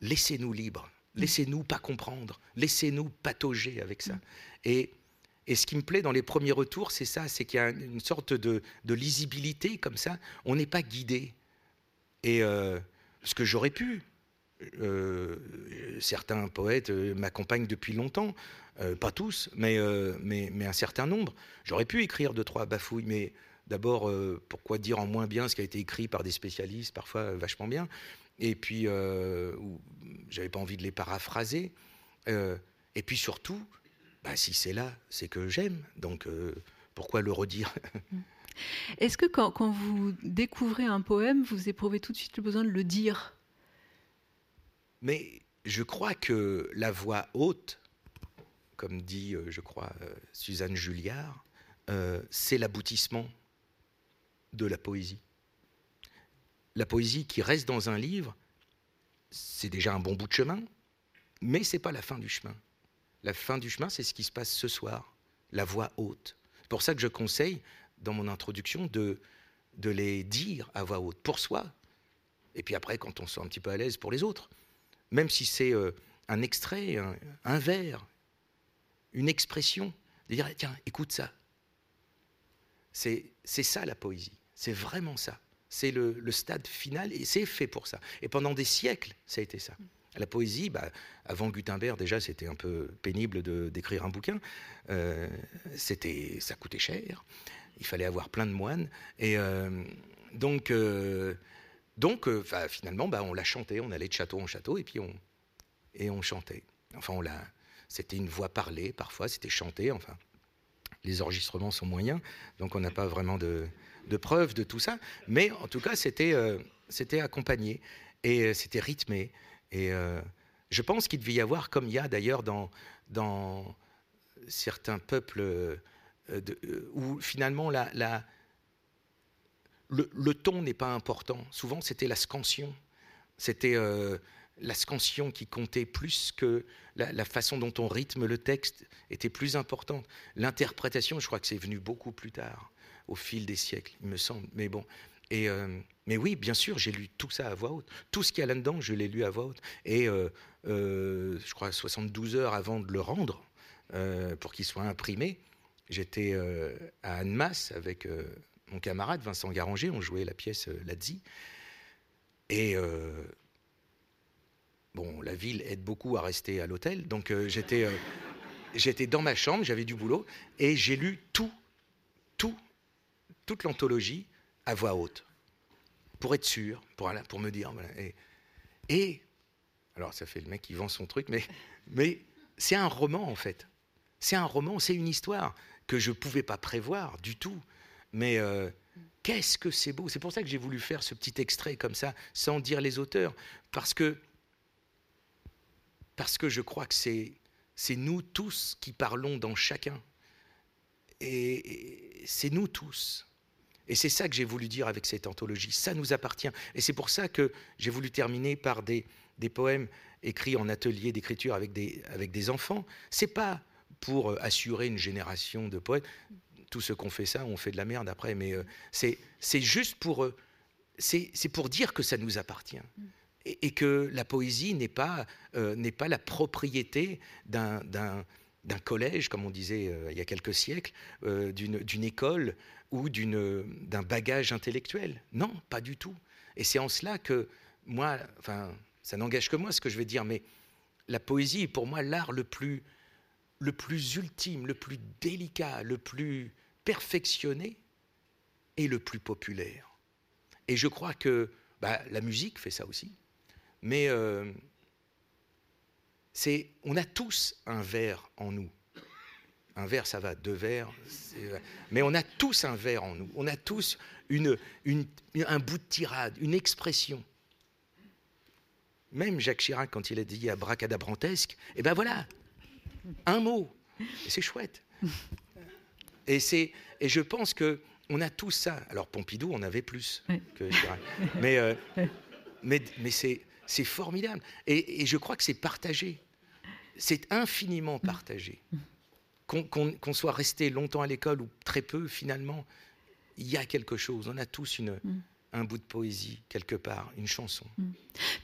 laissez-nous libres Laissez-nous pas comprendre. Laissez-nous patauger avec ça. Et, et, ce qui me plaît dans les premiers retours, c'est ça, c'est qu'il y a une sorte de, lisibilité comme ça. On n'est pas guidé. Et euh, ce que j'aurais pu, euh, certains poètes euh, m'accompagnent depuis longtemps, pas tous, mais, mais, mais, un certain nombre. J'aurais pu écrire deux, trois bafouilles, mais d'abord, pourquoi dire en moins bien ce qui a été écrit par des spécialistes, parfois vachement bien et puis euh, j'avais pas envie de les paraphraser. Euh, et puis surtout, bah, si c'est là, c'est que j'aime, donc euh, pourquoi le redire Est-ce que quand, quand, vous découvrez un poème, vous éprouvez tout de suite le besoin de le dire? Mais je crois que la voix haute, comme dit, je crois, Suzanne Julliard, c'est l'aboutissement de la poésie. La poésie qui reste dans un livre, c'est déjà un bon bout de chemin, mais c'est pas la fin du chemin. La fin du chemin, c'est ce qui se passe ce soir, la voix haute. C'est pour ça que je conseille, dans mon introduction, de, les dire à voix haute, pour soi, et puis après, quand on se sent un petit peu à l'aise pour les autres. Même si c'est euh, un extrait, un, vers, une expression, de dire, tiens, écoute ça. C'est ça la poésie, c'est vraiment ça. C'est le, stade final et c'est fait pour ça. Et pendant des siècles, ça a été ça. La poésie, bah, avant Gutenberg, déjà, c'était un peu pénible d'écrire un bouquin. Euh, c'était, ça coûtait cher. Il fallait avoir plein de moines. Et euh, donc, euh, donc finalement, bah, on l'a chanté. On allait de château en château et puis on, et on chantait. Enfin, on l'a. C'était une voix parlée, parfois, c'était chanté. Enfin, les enregistrements sont moyens, donc on n'a pas vraiment de, de preuves de tout ça. Mais en tout cas, c'était euh, c'était accompagné et euh, c'était rythmé. Et euh, je pense qu'il devait y avoir, comme il y a d'ailleurs dans, dans certains peuples, où finalement la, le, ton n'est pas important. Souvent, c'était la scansion. C'était la scansion qui comptait plus que la, la, façon dont on rythme le texte était plus importante. L'interprétation, je crois que c'est venu beaucoup plus tard au fil des siècles, il me semble. Mais bon. Et, euh, mais oui, bien sûr, j'ai lu tout ça à voix haute. Tout ce qu'il y a là-dedans, je l'ai lu à voix haute. Et euh, euh, je crois 72 heures avant de le rendre, pour qu'il soit imprimé, j'étais à Annemasse avec mon camarade Vincent Garanger, on jouait la pièce Ladzi. Et bon, la ville aide beaucoup à rester à l'hôtel, donc j'étais j'étais dans ma chambre, j'avais du boulot, et j'ai lu tout, tout toute l'anthologie à voix haute, pour être sûr, pour, me dire. Et, alors ça fait le mec qui vend son truc, mais, c'est un roman en fait. C'est un roman, c'est une histoire que je ne pouvais pas prévoir du tout. Mais euh, qu'est-ce que c'est beau C'est pour ça que j'ai voulu faire ce petit extrait comme ça, sans dire les auteurs, parce que, parce que je crois que c'est nous tous qui parlons dans chacun. et c'est nous tous. Et c'est ça que j'ai voulu dire avec cette anthologie. Ça nous appartient. Et c'est pour ça que j'ai voulu terminer par des, des poèmes écrits en atelier d'écriture avec des, avec des enfants. C'est pas pour euh, assurer une génération de poètes. Tous ceux qu'on fait ça, on fait de la merde après. Mais euh, c'est juste pour, euh, c'est pour dire que ça nous appartient. Et, que la poésie n'est pas, n'est pas la propriété d'un d'un collège, comme on disait il y a quelques siècles, d'une école ou d'un bagage intellectuel. Non, pas du tout. Et c'est en cela que moi, enfin, ça n'engage que moi ce que je vais dire, mais la poésie est pour moi l'art le plus, le plus ultime, le plus délicat, le plus perfectionné et le plus populaire. Et je crois que bah, la musique fait ça aussi. Mais euh, c'est, on a tous un verre en nous. Un verre, ça va, deux verres. Mais on a tous un verre en nous. On a tous une, un bout de tirade, une expression. Même Jacques Chirac, quand il a dit abracadabrantesque, eh ben voilà, un mot. C'est chouette. Et, c'est, et je pense que on a tous ça. Alors Pompidou, on avait plus que Chirac. Mais, euh, mais, mais c'est, c'est formidable. Et, et je crois que c'est partagé. C'est infiniment partagé qu'on soit resté longtemps à l'école ou très peu, finalement, il y a quelque chose. On a tous une, mm. un bout de poésie quelque part, une chanson. Mm.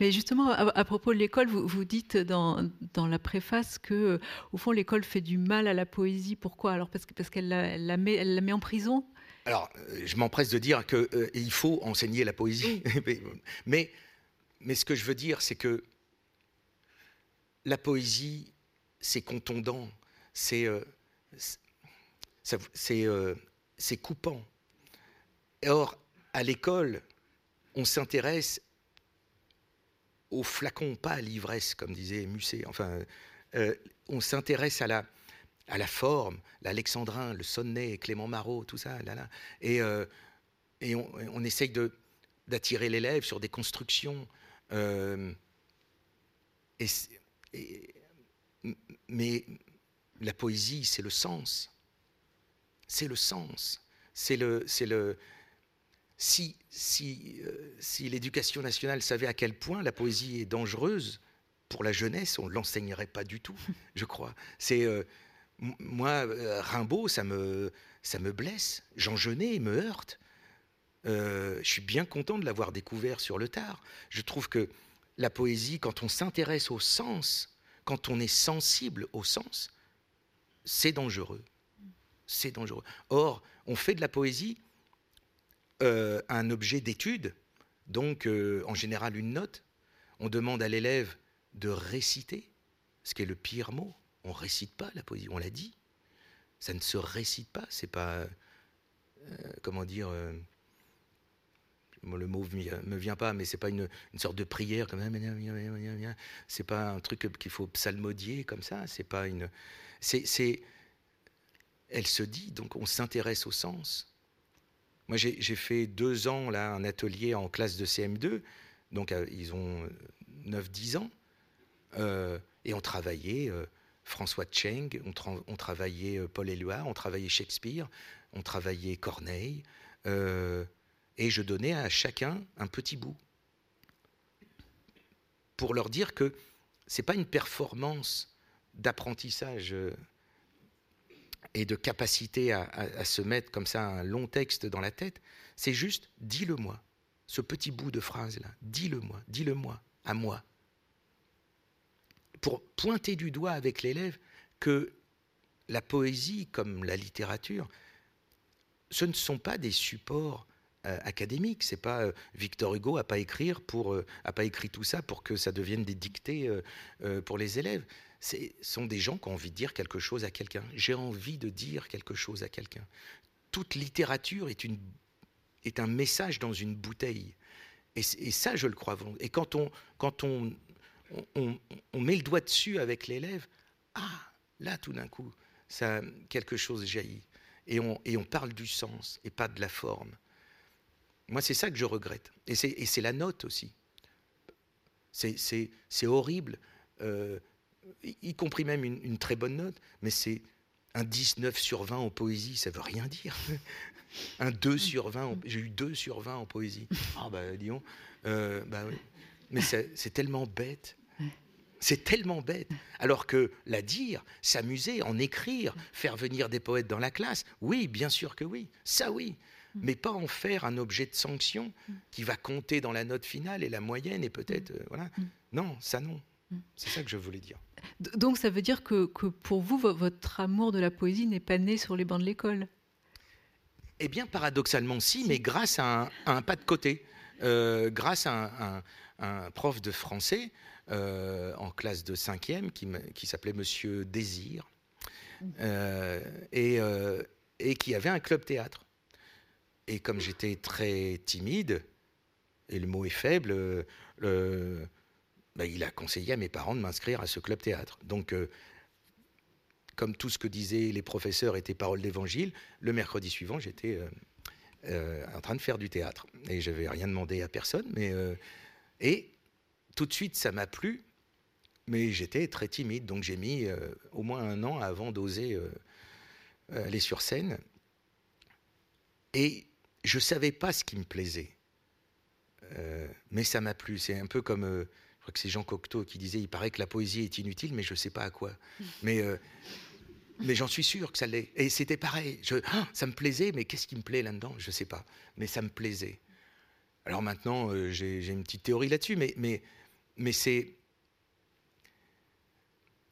Mais justement, à, propos de l'école, vous, vous, dites dans, dans, la préface que, au fond, l'école fait du mal à la poésie. Pourquoi? Alors parce qu'elle parce la, la, met, elle la met en prison? Alors, euh, je m'empresse de dire qu'il euh, faut enseigner la poésie. mais, mais ce que je veux dire, c'est que la poésie, c'est contondant, c'est euh, euh, coupant. Or, à l'école, on s'intéresse au flacon, pas à l'ivresse, comme disait Musset. Enfin, euh, on s'intéresse à la, à la forme, l'alexandrin, le sonnet, Clément Marot, tout ça. Là, là. Et, et on, on, essaye d'attirer l'élève sur des constructions. et, mais la poésie, c'est le sens. C'est le sens. C'est le, c'est le, si, si, si l'éducation nationale savait à quel point la poésie est dangereuse pour la jeunesse, on ne l'enseignerait pas du tout, je crois. C'est moi, Rimbaud, ça me, ça me blesse. Jean Genet me heurte. je suis bien content de l'avoir découvert sur le tard. Je trouve que la poésie, quand on s'intéresse au sens, quand on est sensible au sens, c'est dangereux. Or, on fait de la poésie euh, un objet d'étude, donc euh, en général une note. On demande à l'élève de réciter, ce qui est le pire mot. On récite pas la poésie, on l'a dit. Ça ne se récite pas, c'est pas, euh, comment dire, le mot ne me vient pas, mais c'est pas une, sorte de prière comme c'est pas un truc qu'il faut psalmodier comme ça, c'est pas une, elle se dit, donc on s'intéresse au sens. Moi, j'ai, fait deux ans là un atelier en classe de CM2, donc euh, ils ont 9-10 ans, euh, et on travaillait euh, François Cheng, on, on travaillait Paul Éluard, on travaillait Shakespeare, on travaillait Corneille et je donnais à chacun un petit bout pour leur dire que c'est pas une performance d'apprentissage euh, et de capacité à, se mettre comme ça un long texte dans la tête, c'est juste dis-le-moi, ce petit bout de phrase-là, dis-le-moi, dis-le-moi, à moi. Pour pointer du doigt avec l'élève que la poésie, comme la littérature, ce ne sont pas des supports académique. C'est pas euh, Victor Hugo a pas écrire pour euh, a pas écrit tout ça pour que ça devienne des dictées pour les élèves. Ce sont des gens qui ont envie de dire quelque chose à quelqu'un. J'ai envie de dire quelque chose à quelqu'un. Toute littérature est une est un message dans une bouteille. Et, ça, je le crois. Et quand on quand on, on met le doigt dessus avec l'élève, ah, là, tout d'un coup, ça, quelque chose jaillit. Et on, et on parle du sens et pas de la forme. Moi, c'est ça que je regrette. Et c'est la note aussi. C'est horrible, euh, y, compris même une, très bonne note, mais c'est un 19 sur 20 en poésie, ça veut rien dire. un 2 sur 20, j'ai eu 2 sur 20 en poésie. Ah bah disons, euh, bah oui. Mais c'est tellement bête. C'est tellement bête. Alors que la dire, s'amuser, en écrire, faire venir des poètes dans la classe, oui, bien sûr que oui, ça oui. Mm. mais pas en faire un objet de sanction mm. qui va compter dans la note finale et la moyenne et peut-être mm. euh, voilà. Non, ça non. C'est ça que je voulais dire. Donc ça veut dire que, pour vous, votre amour de la poésie n'est pas né sur les bancs de l'école? Eh bien, paradoxalement, si, mais grâce à un, pas de côté, euh, grâce à un, prof de français euh, en classe de 5e qui, qui s'appelait Monsieur Désir et, et qui avait un club théâtre. Et comme j'étais très timide, et le mot est faible, bah, il a conseillé à mes parents de m'inscrire à ce club théâtre. Donc, euh, comme tout ce que disaient les professeurs était parole d'évangile, le mercredi suivant, j'étais euh, euh, en train de faire du théâtre. Et je n'avais rien demandé à personne. Mais, et tout de suite, ça m'a plu. Mais j'étais très timide. Donc, j'ai mis au moins un an avant d'oser aller sur scène. Et je ne savais pas ce qui me plaisait. Euh, mais ça m'a plu. C'est un peu comme, euh, je crois que c'est Jean Cocteau qui disait, il paraît que la poésie est inutile, mais je ne sais pas à quoi. Mais, euh, mais j'en suis sûr que ça l'est. Et c'était pareil. Je, ah, ça me plaisait, mais qu'est-ce qui me plaît là-dedans? Je ne sais pas. Mais ça me plaisait. Alors maintenant, j'ai une petite théorie là-dessus, mais, mais, mais c'est...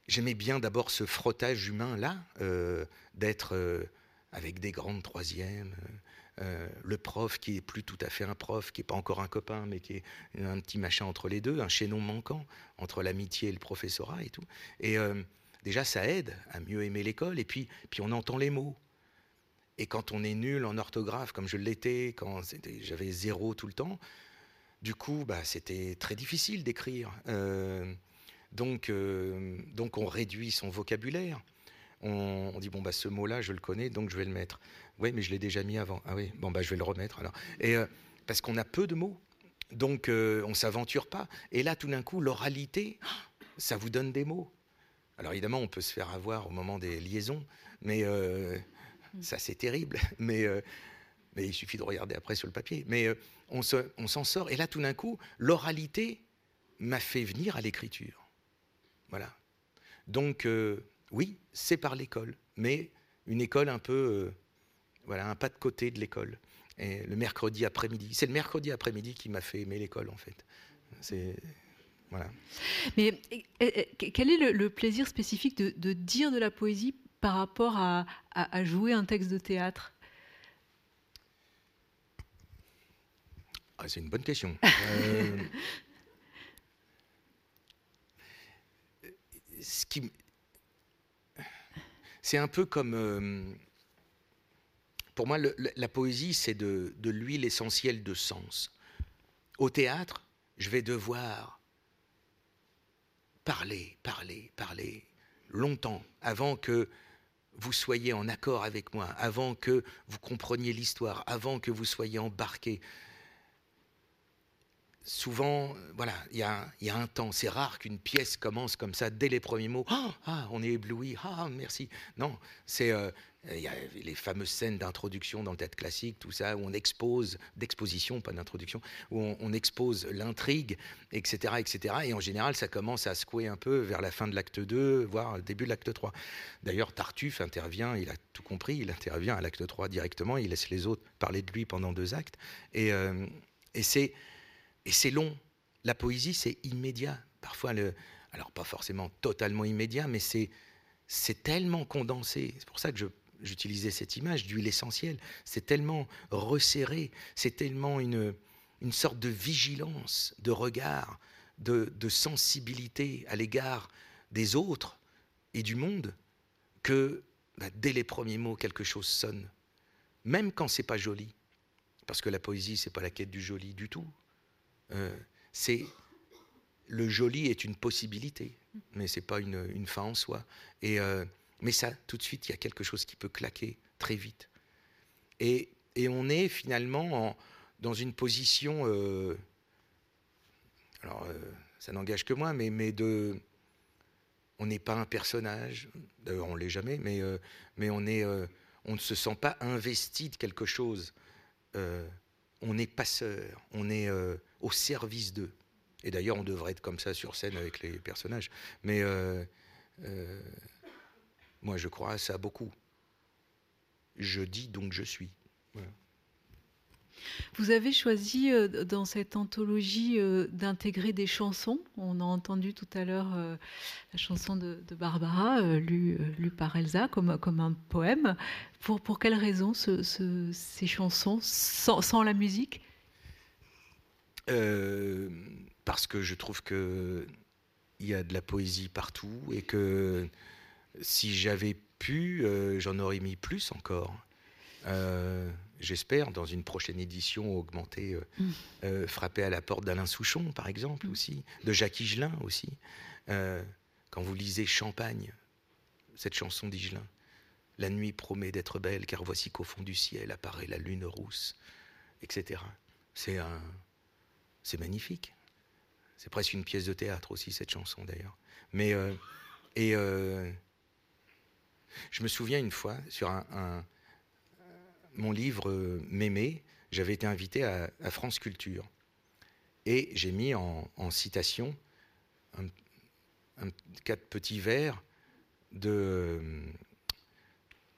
J'aimais bien d'abord ce frottage humain-là, d'être avec des grandes troisièmes euh, le prof qui est plus tout à fait un prof, qui n'est pas encore un copain, mais qui est un petit machin entre les deux, un chaînon manquant entre l'amitié et le professorat et tout. Et euh, déjà, ça aide à mieux aimer l'école, et puis, puis on entend les mots. Et quand on est nul en orthographe, comme je l'étais, quand j'avais zéro tout le temps, du coup, bah, c'était très difficile d'écrire. Euh, donc, donc on réduit son vocabulaire. On, on dit, bon, bah, ce mot-là, je le connais, donc je vais le mettre. Oui, mais je l'ai déjà mis avant. Ah oui, bon, bah, je vais le remettre alors. Euh, parce qu'on a peu de mots. Donc, euh, on ne s'aventure pas. Et là, tout d'un coup, l'oralité, ça vous donne des mots. Alors, évidemment, on peut se faire avoir au moment des liaisons, mais euh, ça, c'est terrible. Mais, il suffit de regarder après sur le papier. Mais on s'en sort. Et là, tout d'un coup, l'oralité m'a fait venir à l'écriture. Voilà. Donc, oui, c'est par l'école, mais une école un peu, voilà, un pas de côté de l'école. Et le mercredi après-midi, c'est le mercredi après-midi qui m'a fait aimer l'école, en fait. C'est voilà. Mais quel est le, plaisir spécifique de, dire de la poésie par rapport à, jouer un texte de théâtre? Ah, C'est une bonne question. Euh, ce qui, c'est un peu comme, euh, pour moi, la poésie, c'est de, l'huile essentielle de sens. Au théâtre, je vais devoir parler, parler, parler longtemps avant que vous soyez en accord avec moi, avant que vous compreniez l'histoire, avant que vous soyez embarqué. Souvent, voilà, il y, a un temps. C'est rare qu'une pièce commence comme ça dès les premiers mots. ah, ah on est ébloui. Ah, merci. Non, c'est euh, il y a les fameuses scènes d'introduction dans le théâtre classique, tout ça, où on expose, d'exposition, pas d'introduction, où on, expose l'intrigue, etc., etc. Et en général, ça commence à secouer un peu vers la fin de l'acte 2, voire le début de l'acte 3. D'ailleurs, Tartuffe intervient, il a tout compris, il intervient à l'acte 3 directement, il laisse les autres parler de lui pendant deux actes. Et, euh, c'est long. La poésie, c'est immédiat. Parfois, alors pas forcément totalement immédiat, mais c'est tellement condensé. C'est pour ça que je j'utilisais cette image d'huile essentielle. C'est tellement resserré, c'est tellement une, une sorte de vigilance, de regard, de, sensibilité à l'égard des autres et du monde que bah, dès les premiers mots, quelque chose sonne, même quand c'est pas joli. Parce que la poésie, c'est pas la quête du joli du tout. Euh, c'est le joli est une possibilité, mais c'est pas une, fin en soi. Et euh, mais ça, tout de suite, il y a quelque chose qui peut claquer très vite. Et, on est finalement dans une position, euh, alors euh, ça n'engage que moi, mais, de, on n'est pas un personnage, d'ailleurs on l'est jamais, mais, euh, on ne se sent pas investi de quelque chose. on est passeur, on est au service d'eux. Et d'ailleurs, on devrait être comme ça sur scène avec les personnages. Mais moi, je crois à ça beaucoup. Je dis donc je suis. Vous avez choisi euh, dans cette anthologie euh, d'intégrer des chansons. On a entendu tout à l'heure euh, la chanson de, Barbara, lue, par Elsa comme, comme un poème. Pour, pour quelles raisons ces chansons sans, la musique? Parce que je trouve qu'il y a de la poésie partout et que si j'avais pu, euh, j'en aurais mis plus encore. Euh, j'espère, dans une prochaine édition augmentée, mm. euh, frapper à la porte d'Alain Souchon, par exemple, mm. aussi, de Jacques Higelin aussi. quand vous lisez Champagne, cette chanson d'Higelin, La nuit promet d'être belle, car voici qu'au fond du ciel apparaît la lune rousse, etc. C'est un, c'est magnifique. C'est presque une pièce de théâtre aussi cette chanson d'ailleurs. Mais et je me souviens une fois, sur mon livre euh, Mémé, j'avais été invité à, France Culture. Et j'ai mis en, citation quatre petits vers de.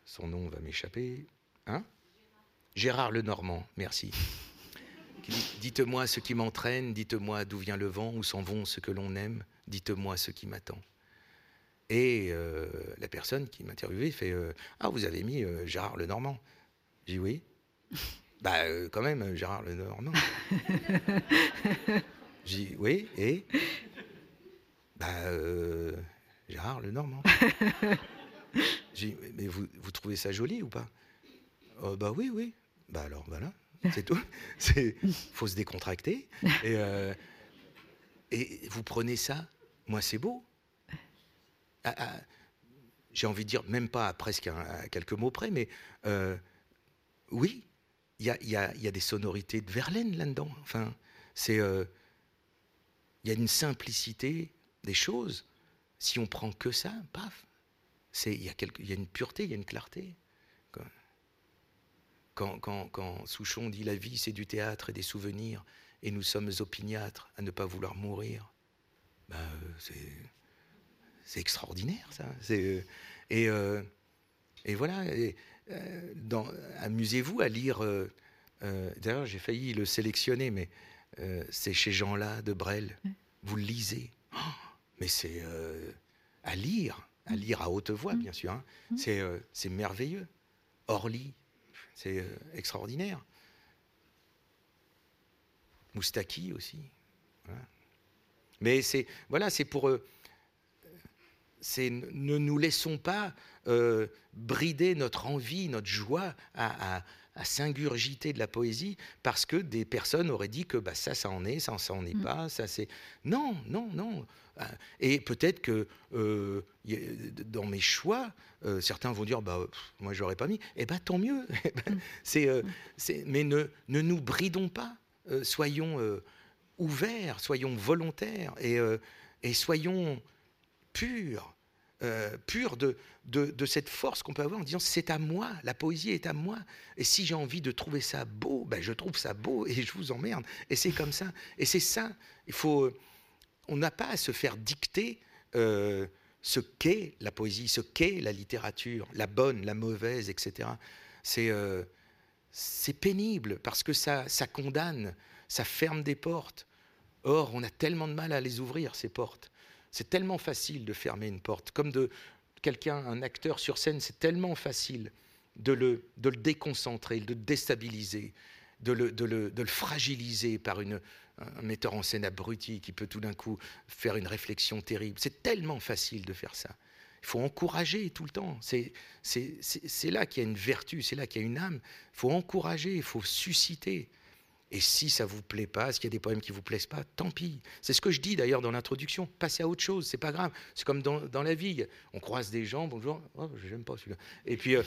Son nom va m'échapper. Hein? Gérard Lenormand, merci. Dites-moi ce qui m'entraîne, dites-moi d'où vient le vent, où s'en vont ceux que l'on aime, dites-moi ce qui m'attend. Et euh, la personne qui m'interviewait fait euh, Ah, vous avez mis euh, Gérard Lenormand J'ai dit Oui. bah, quand même, Gérard Lenormand. J'ai dit Oui, et? Bah, Gérard Lenormand. J'ai dit Mais vous, vous, trouvez ça joli ou pas? Oh, Bah, oui, oui. Bah, alors, voilà, c'est tout. Il faut se décontracter. Et, et vous prenez ça, moi, c'est beau j'ai envie de dire, même pas à presque quelques mots près, mais euh, oui, il y a, des sonorités de Verlaine là-dedans. Enfin, c'est, euh, il y a une simplicité des choses. Si on prend que ça, paf, il y, a une pureté, il y a une clarté. quand, Souchon dit la vie c'est du théâtre et des souvenirs, et nous sommes opiniâtres à ne pas vouloir mourir, ben, c'est extraordinaire ça. Et, et voilà, amusez-vous à lire. D'ailleurs, j'ai failli le sélectionner, mais c'est chez Jean là de Brel. Vous le lisez. Oh, mais c'est à lire, à lire à haute voix, bien sûr. Hein. C'est merveilleux. Orly, c'est euh, extraordinaire. Moustaki aussi. Mais c'est voilà, c'est pour eux. C'est ne nous laissons pas euh, brider notre envie, notre joie à, s'ingurgiter de la poésie parce que des personnes auraient dit que bah, ça, ça en est, ça, ça en est mm. pas, ça c'est. Non, non, non. Et peut-être que euh, dans mes choix, euh, certains vont dire bah, moi, je n'aurais pas mis. Eh bien, tant mieux. Eh ben, euh, c'est, mais ne, ne, nous bridons pas. soyons ouverts, soyons volontaires et, et soyons purs. purs de, de, cette force qu'on peut avoir en disant c'est à moi, la poésie est à moi. Et si j'ai envie de trouver ça beau, ben je trouve ça beau et je vous emmerde. Et c'est comme ça. Et c'est ça. Il faut, on n'a pas à se faire dicter euh, ce qu'est la poésie, ce qu'est la littérature, la bonne, la mauvaise, etc. Euh, c'est pénible parce que ça, ça condamne, ça ferme des portes. Or, on a tellement de mal à les ouvrir, ces portes. C'est tellement facile de fermer une porte. Comme de quelqu'un, un acteur sur scène, c'est tellement facile de le, de le déconcentrer, de le déstabiliser, de le, de le fragiliser par une, un metteur en scène abruti qui peut tout d'un coup faire une réflexion terrible. C'est tellement facile de faire ça. Il faut encourager tout le temps. C'est là qu'il y a une vertu, c'est là qu'il y a une âme. Il faut encourager, il faut susciter. Et si ça vous plaît pas, s'il y a des poèmes qui vous plaisent pas, tant pis. C'est ce que je dis d'ailleurs dans l'introduction. Passez à autre chose, c'est pas grave. C'est comme dans, dans, la vie. On croise des gens, bonjour, oh, j'aime pas celui-là. Et puis, euh,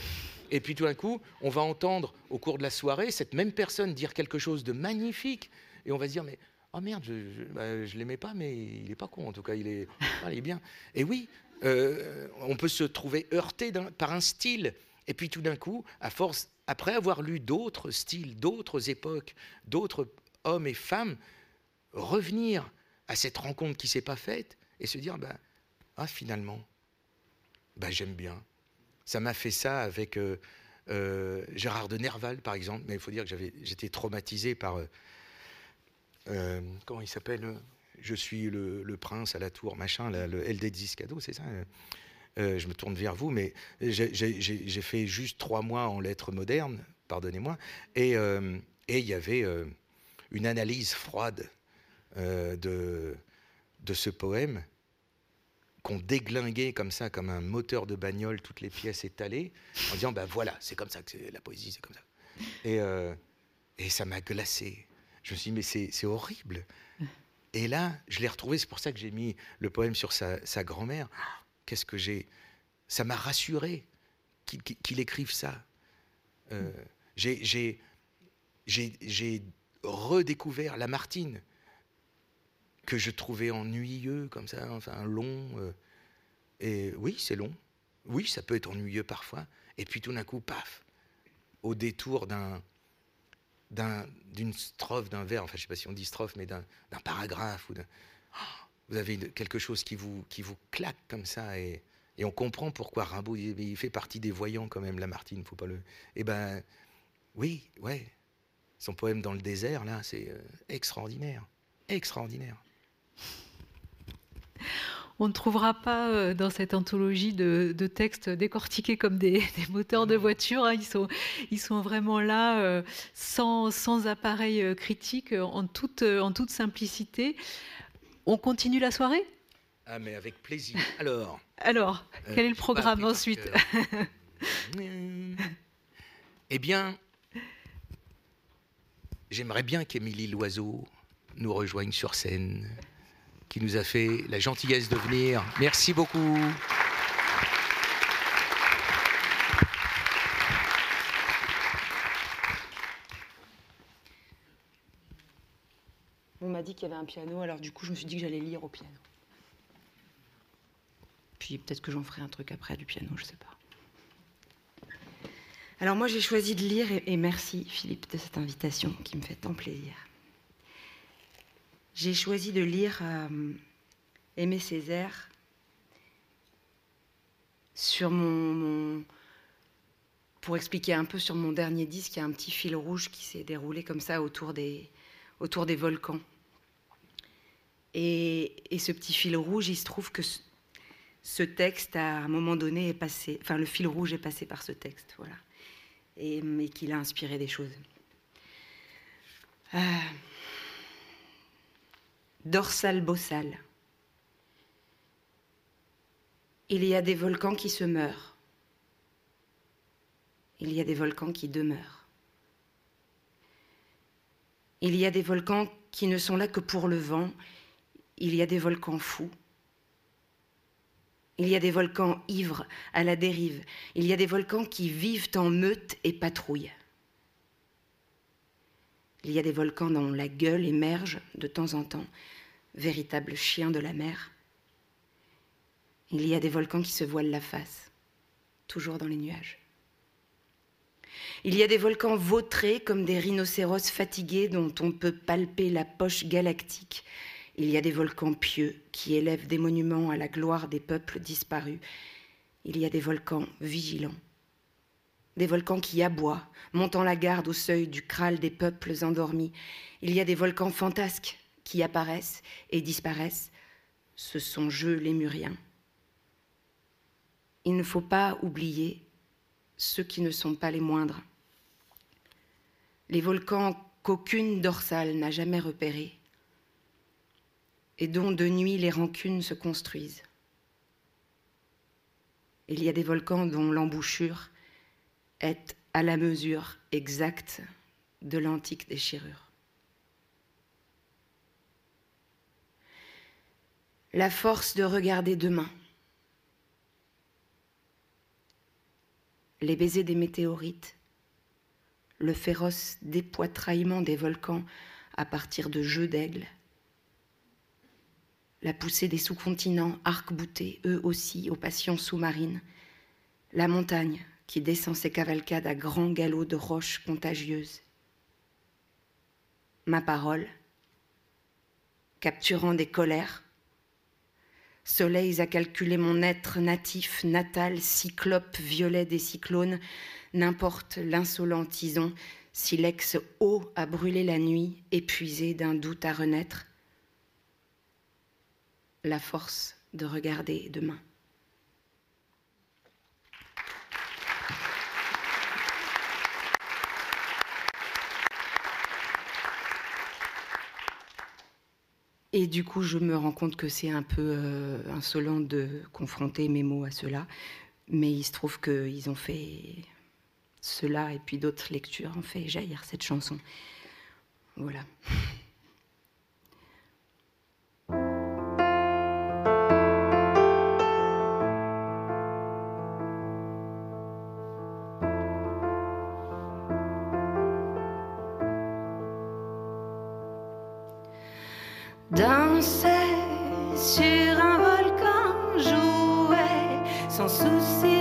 et puis tout d'un coup, on va entendre au cours de la soirée cette même personne dire quelque chose de magnifique et on va se dire, mais oh merde, je ne bah, l'aimais pas, mais il n'est pas con, en tout cas, il est, ah, il est bien. Et oui, euh, on peut se trouver heurté par un style. Et puis tout d'un coup, à force, après avoir lu d'autres styles, d'autres époques, d'autres hommes et femmes, revenir à cette rencontre qui s'est pas faite et se dire, bah, ah finalement, bah, j'aime bien. Ça m'a fait ça avec euh, euh, Gérard de Nerval, par exemple, mais il faut dire que j'étais traumatisé par euh, comment il s'appelle Je suis le, prince à la tour, machin, le LD Ziscado, c'est ça euh, je me tourne vers vous, mais j'ai fait juste trois mois en lettres modernes, pardonnez-moi, et euh, il y avait une analyse froide de, ce poème qu'on déglinguait comme ça, comme un moteur de bagnole, toutes les pièces étalées, en disant, ben voilà, c'est comme ça que la poésie, c'est comme ça. Et ça m'a glacé. Je me suis dit, mais c'est horrible. Et là, je l'ai retrouvé, c'est pour ça que j'ai mis le poème sur sa, grand-mère. Qu'est-ce que j'ai? Ça m'a rassuré qu'il écrive ça. Euh, j'ai redécouvert Lamartine, que je trouvais ennuyeux, comme ça, enfin long. Euh, et oui, c'est long. Oui, ça peut être ennuyeux parfois. Et puis tout d'un coup, paf, au détour d'un d'une strophe, d'un vers, enfin je ne sais pas si on dit strophe, mais d'un paragraphe, ou oh, vous avez quelque chose qui vous, qui vous claque comme ça, et, et on comprend pourquoi Rimbaud, il, fait partie des voyants quand même, Lamartine, faut pas le... Eh ben, oui, ouais, son poème Dans le désert, là, c'est euh, extraordinaire, extraordinaire on ne trouvera pas euh, dans cette anthologie de, textes décortiqués comme des, moteurs de voiture. Hein. Ils, sont, vraiment là euh, sans, appareil euh, critique, en toute, simplicité. On continue la soirée? Ah, mais avec plaisir. Alors Alors, quel est le programme ensuite Eh bien, j'aimerais bien qu'Émilie Loiseau nous rejoigne sur scène qui nous a fait la gentillesse de venir. Merci beaucoup. Qu'il y avait un piano, alors du coup je me suis dit que j'allais lire au piano. Puis peut-être que j'en ferai un truc après du piano, je sais pas. Alors moi j'ai choisi de lire, et, merci Philippe de cette invitation qui me fait tant plaisir. J'ai choisi de lire euh, Aimé Césaire sur mon, Pour expliquer un peu sur mon dernier disque, il y a un petit fil rouge qui s'est déroulé comme ça autour des, autour des volcans. Et, ce petit fil rouge, il se trouve que ce, texte, à un moment donné, est passé. Enfin, le fil rouge est passé par ce texte, voilà. Et, qu'il a inspiré des choses. Euh, dorsal bossal. Il y a des volcans qui se meurent. Il y a des volcans qui demeurent. Il y a des volcans qui ne sont là que pour le vent. Il y a des volcans fous. Il y a des volcans ivres à la dérive. Il y a des volcans qui vivent en meute et patrouillent. Il y a des volcans dont la gueule émerge de temps en temps, véritable chien de la mer. Il y a des volcans qui se voilent la face, toujours dans les nuages. Il y a des volcans vautrés comme des rhinocéros fatigués dont on peut palper la poche galactique. Il y a des volcans pieux qui élèvent des monuments à la gloire des peuples disparus. Il y a des volcans vigilants. Des volcans qui aboient, montant la garde au seuil du crâle des peuples endormis. Il y a des volcans fantasques qui apparaissent et disparaissent. Ce sont jeux lémuriens il ne faut pas oublier ceux qui ne sont pas les moindres. Les volcans qu'aucune dorsale n'a jamais repérés et dont de nuit les rancunes se construisent. Il y a des volcans dont l'embouchure est à la mesure exacte de l'antique déchirure. La force de regarder demain les baisers des météorites, le féroce dépoitraillement des volcans à partir de jeux d'aigles, la poussée des sous-continents arc-boutés, eux aussi, aux passions sous-marines, la montagne qui descend ses cavalcades à grands galops de roches contagieuses. Ma parole, capturant des colères, Soleils à calculer mon être natif, natal, cyclope, violet des cyclones, n'importe l'insolent tison, si l'ex-eau a brûlé la nuit, épuisé d'un doute à renaître. La force de regarder demain. Et du coup, je me rends compte que c'est un peu euh, insolent de confronter mes mots à cela. Mais il se trouve qu'ils ont fait cela et puis d'autres lectures ont fait jaillir cette chanson. Voilà. Danser sur un volcan, jouait sans souci.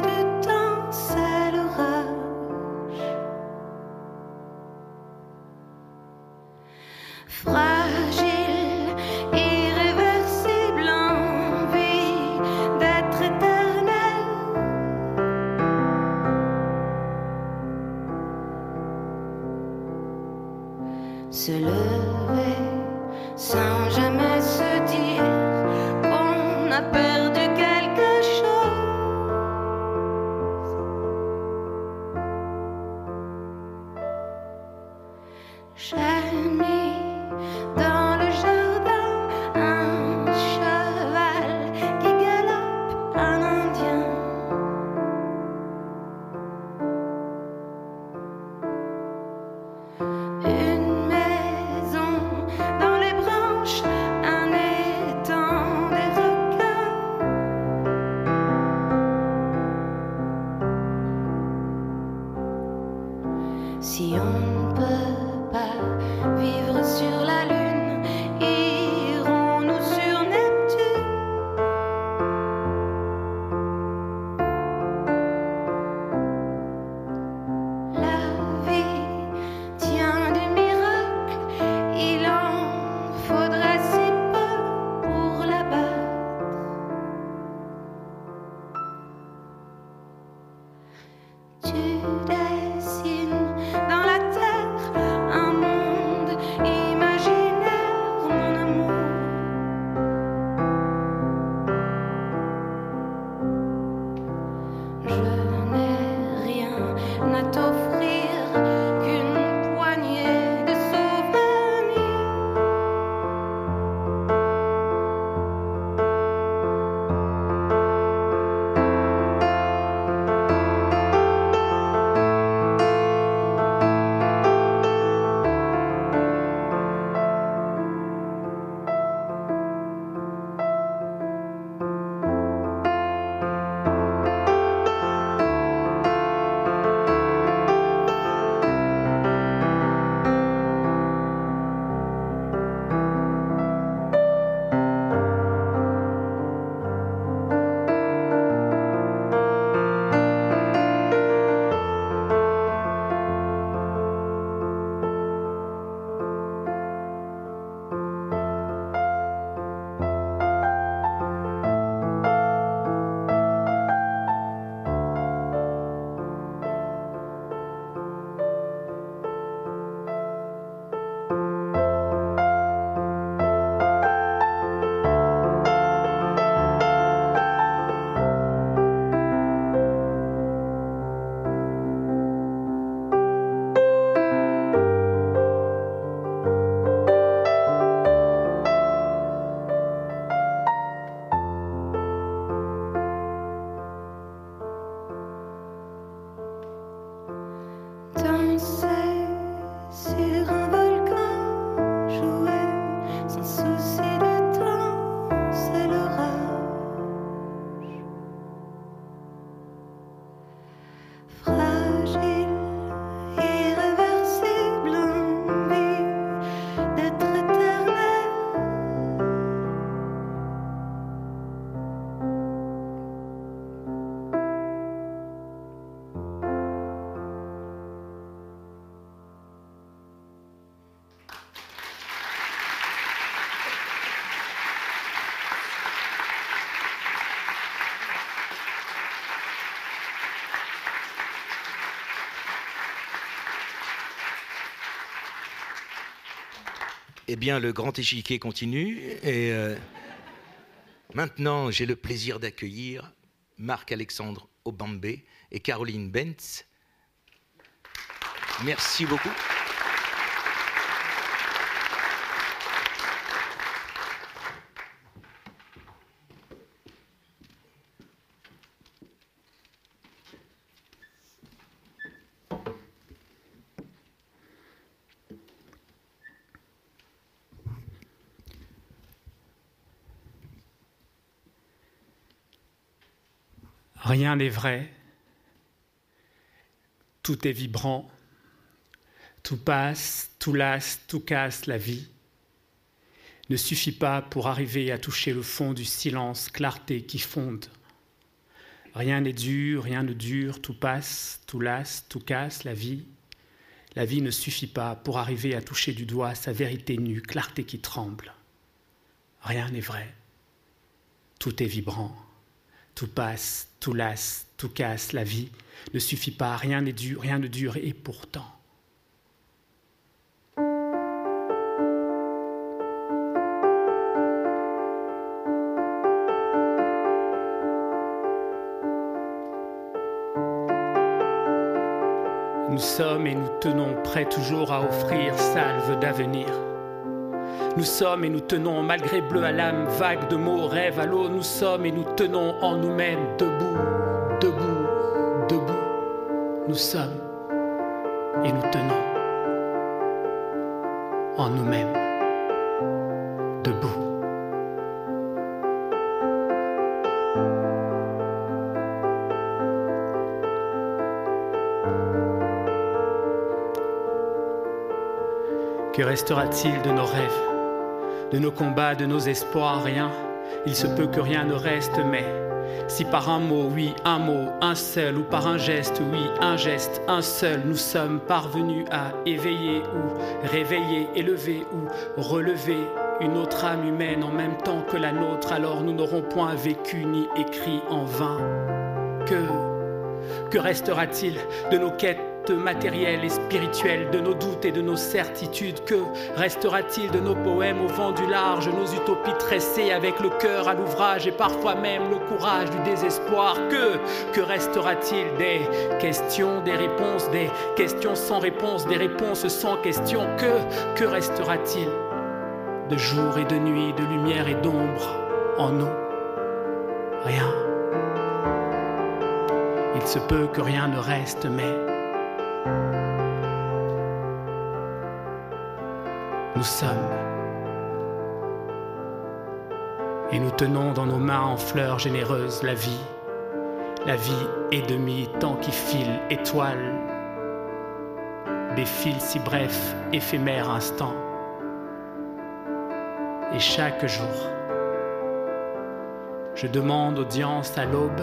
Eh bien, le grand échiquier continue et euh, maintenant, j'ai le plaisir d'accueillir Marc-Alexandre Obambé et Caroline Bentz. Merci beaucoup. Rien n'est vrai, tout est vibrant, tout passe, tout lasse, tout casse la vie. Ne suffit pas pour arriver à toucher le fond du silence, clarté qui fonde. Rien n'est dur, rien ne dure, tout passe, tout lasse, tout casse la vie. La vie ne suffit pas pour arriver à toucher du doigt sa vérité nue, clarté qui tremble. Rien n'est vrai, tout est vibrant. Tout passe, tout lasse, tout casse, la vie ne suffit pas, rien n'est dur, rien ne dure, et pourtant. Nous sommes et nous tenons prêts toujours à offrir salve d'avenir. Nous sommes et nous tenons, malgré bleu à l'âme, vague de mots, rêve à l'eau, nous sommes et nous tenons en nous-mêmes, debout, debout, debout. Nous sommes et nous tenons en nous-mêmes, debout. Que restera-t-il de nos rêves? De nos combats, de nos espoirs, rien. Il se peut que rien ne reste, mais si par un mot, oui, un mot, un seul, ou par un geste, oui, un geste, un seul, nous sommes parvenus à éveiller ou réveiller, élever ou relever une autre âme humaine en même temps que la nôtre, alors nous n'aurons point vécu ni écrit en vain. Que, que restera-t-il de nos quêtes matériel et spirituel, de nos doutes et de nos certitudes. Que restera-t-il de nos poèmes au vent du large, nos utopies tressées avec le cœur à l'ouvrage et parfois même le courage du désespoir? Que, que restera-t-il des questions, des réponses, des questions sans réponse, des réponses sans questions? Que, que restera-t-il de jour et de nuit, de lumière et d'ombre en nous? Rien. Il se peut que rien ne reste, mais nous sommes. Et nous tenons dans nos mains en fleurs généreuses la vie, la vie est demi, temps qui file, étoile, des fils si brefs, éphémères instants. Et chaque jour, je demande audience à l'aube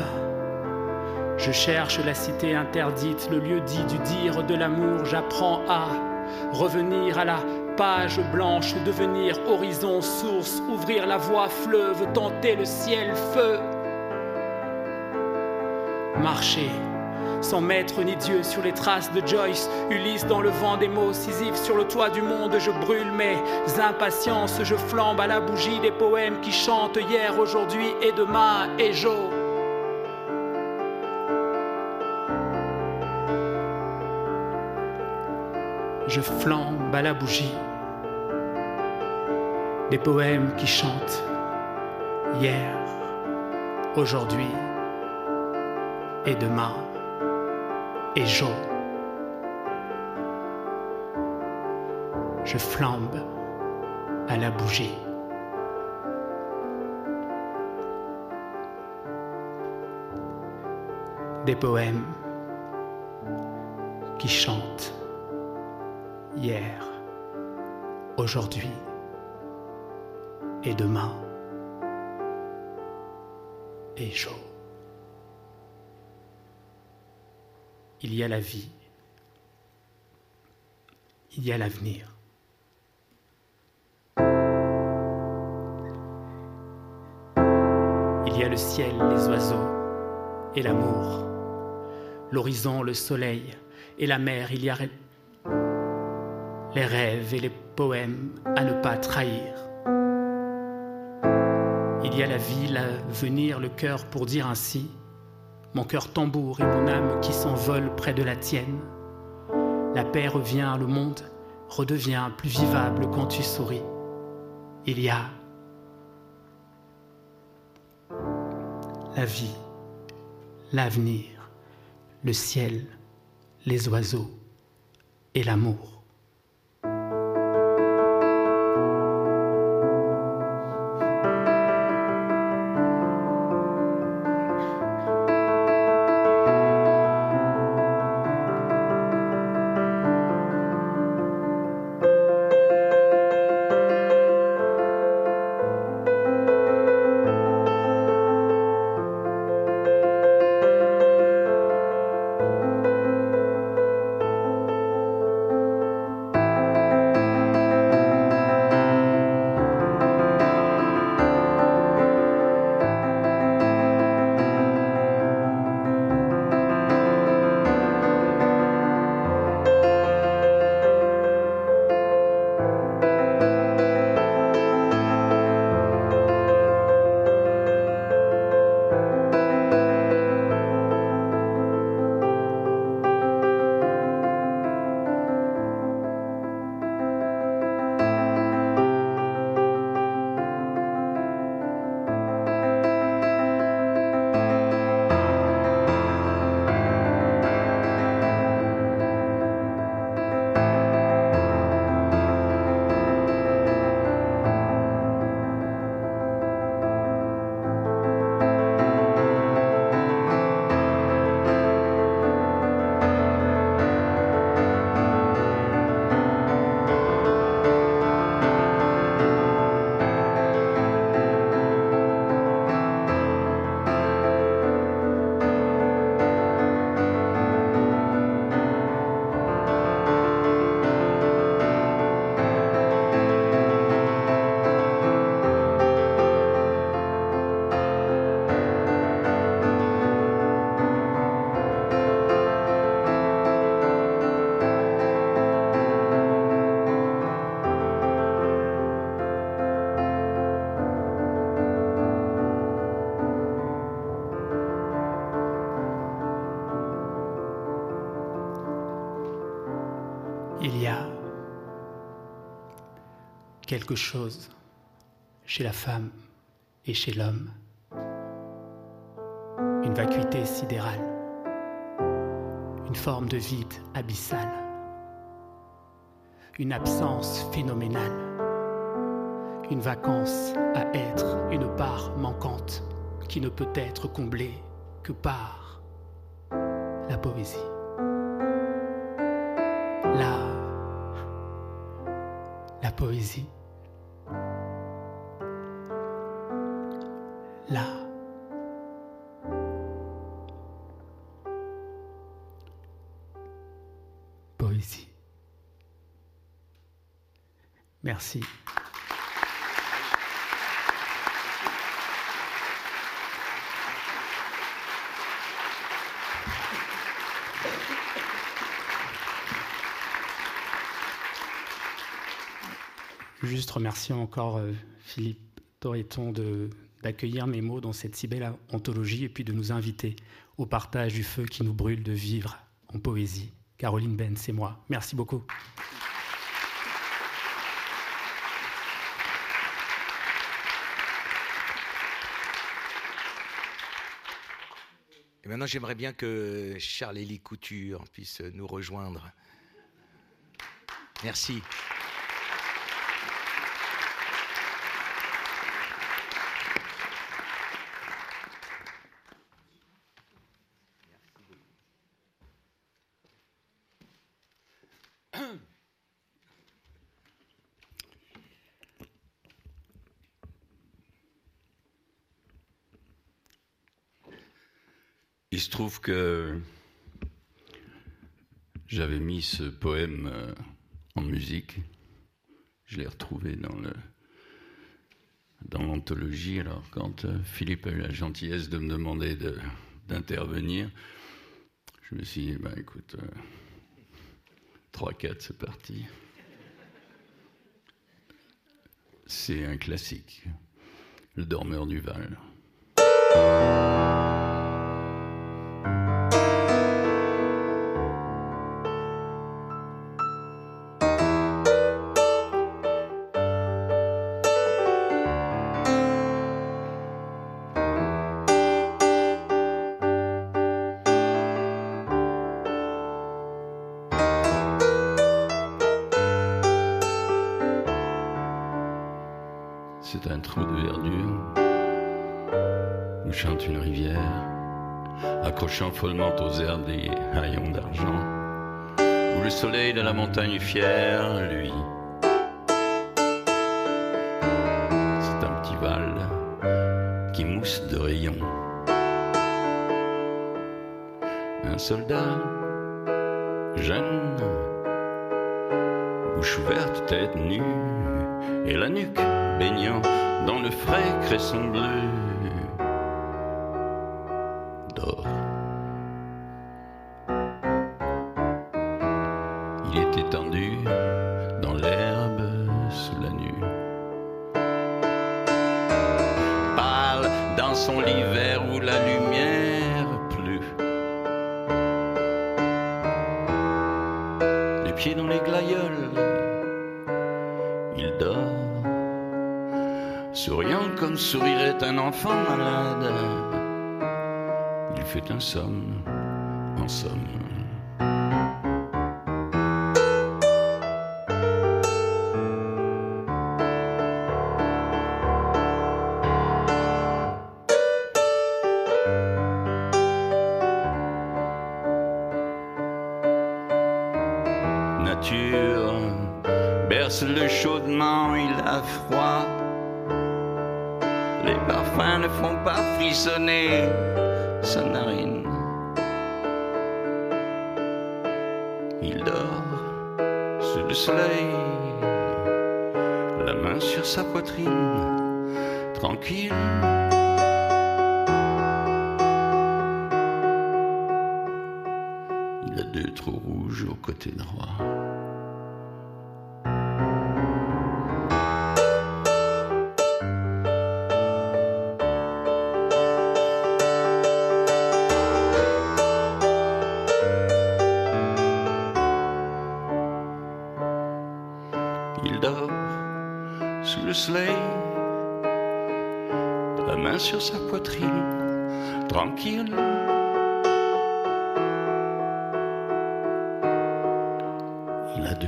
je cherche la cité interdite, le lieu dit du dire de l'amour. J'apprends à revenir à la page blanche, devenir horizon, source, ouvrir la voie, fleuve, tenter le ciel, feu. Marcher sans maître ni Dieu sur les traces de Joyce, Ulysse dans le vent des mots, Sisyphe sur le toit du monde, je brûle mes impatiences, je flambe à la bougie des poèmes qui chantent hier, aujourd'hui et demain, et jour. je flambe à la bougie des poèmes qui chantent hier, aujourd'hui et demain et jour. Je flambe à la bougie. Des poèmes qui chantent hier, aujourd'hui et demain et jour. Il y a la vie, il y a l'avenir. Il y a le ciel, les oiseaux et l'amour, l'horizon, le soleil et la mer. Il y a les rêves et les poèmes à ne pas trahir. Il y a la vie, l'avenir, le cœur pour dire ainsi, mon cœur tambour et mon âme qui s'envolent près de la tienne. La paix revient, le monde redevient plus vivable quand tu souris. Il y a la vie, l'avenir, le ciel, les oiseaux et l'amour. Quelque chose chez la femme et chez l'homme, une vacuité sidérale, une forme de vide abyssal, une absence phénoménale, une vacance à être, une part manquante qui ne peut être comblée que par la poésie. Merci. Juste remercier encore euh, Philippe Torreton d'accueillir mes mots dans cette si belle anthologie et puis de nous inviter au partage du feu qui nous brûle de vivre en poésie. Caroline Ben, c'est moi. Merci beaucoup. Maintenant, j'aimerais bien que Charles-Élie Couture puisse nous rejoindre. Merci. Il se trouve que j'avais mis ce poème euh, en musique. Je l'ai retrouvé dans le dans l'anthologie. Alors quand euh, Philippe a eu la gentillesse de me demander d'intervenir, je me suis dit, ben écoute, euh, 3-4, c'est parti. C'est un classique, Le dormeur du Val. follement aux airs des haillons d'argent, où le soleil de la montagne fière, lui, c'est un petit val qui mousse de rayons. Un soldat jeune, bouche ouverte, tête nue, et la nuque baignant dans le frais cresson bleu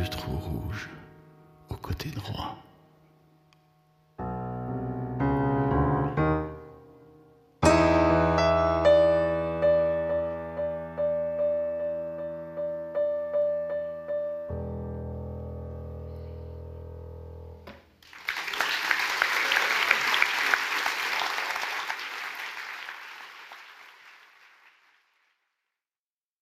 yeux trop rouges aux côtés de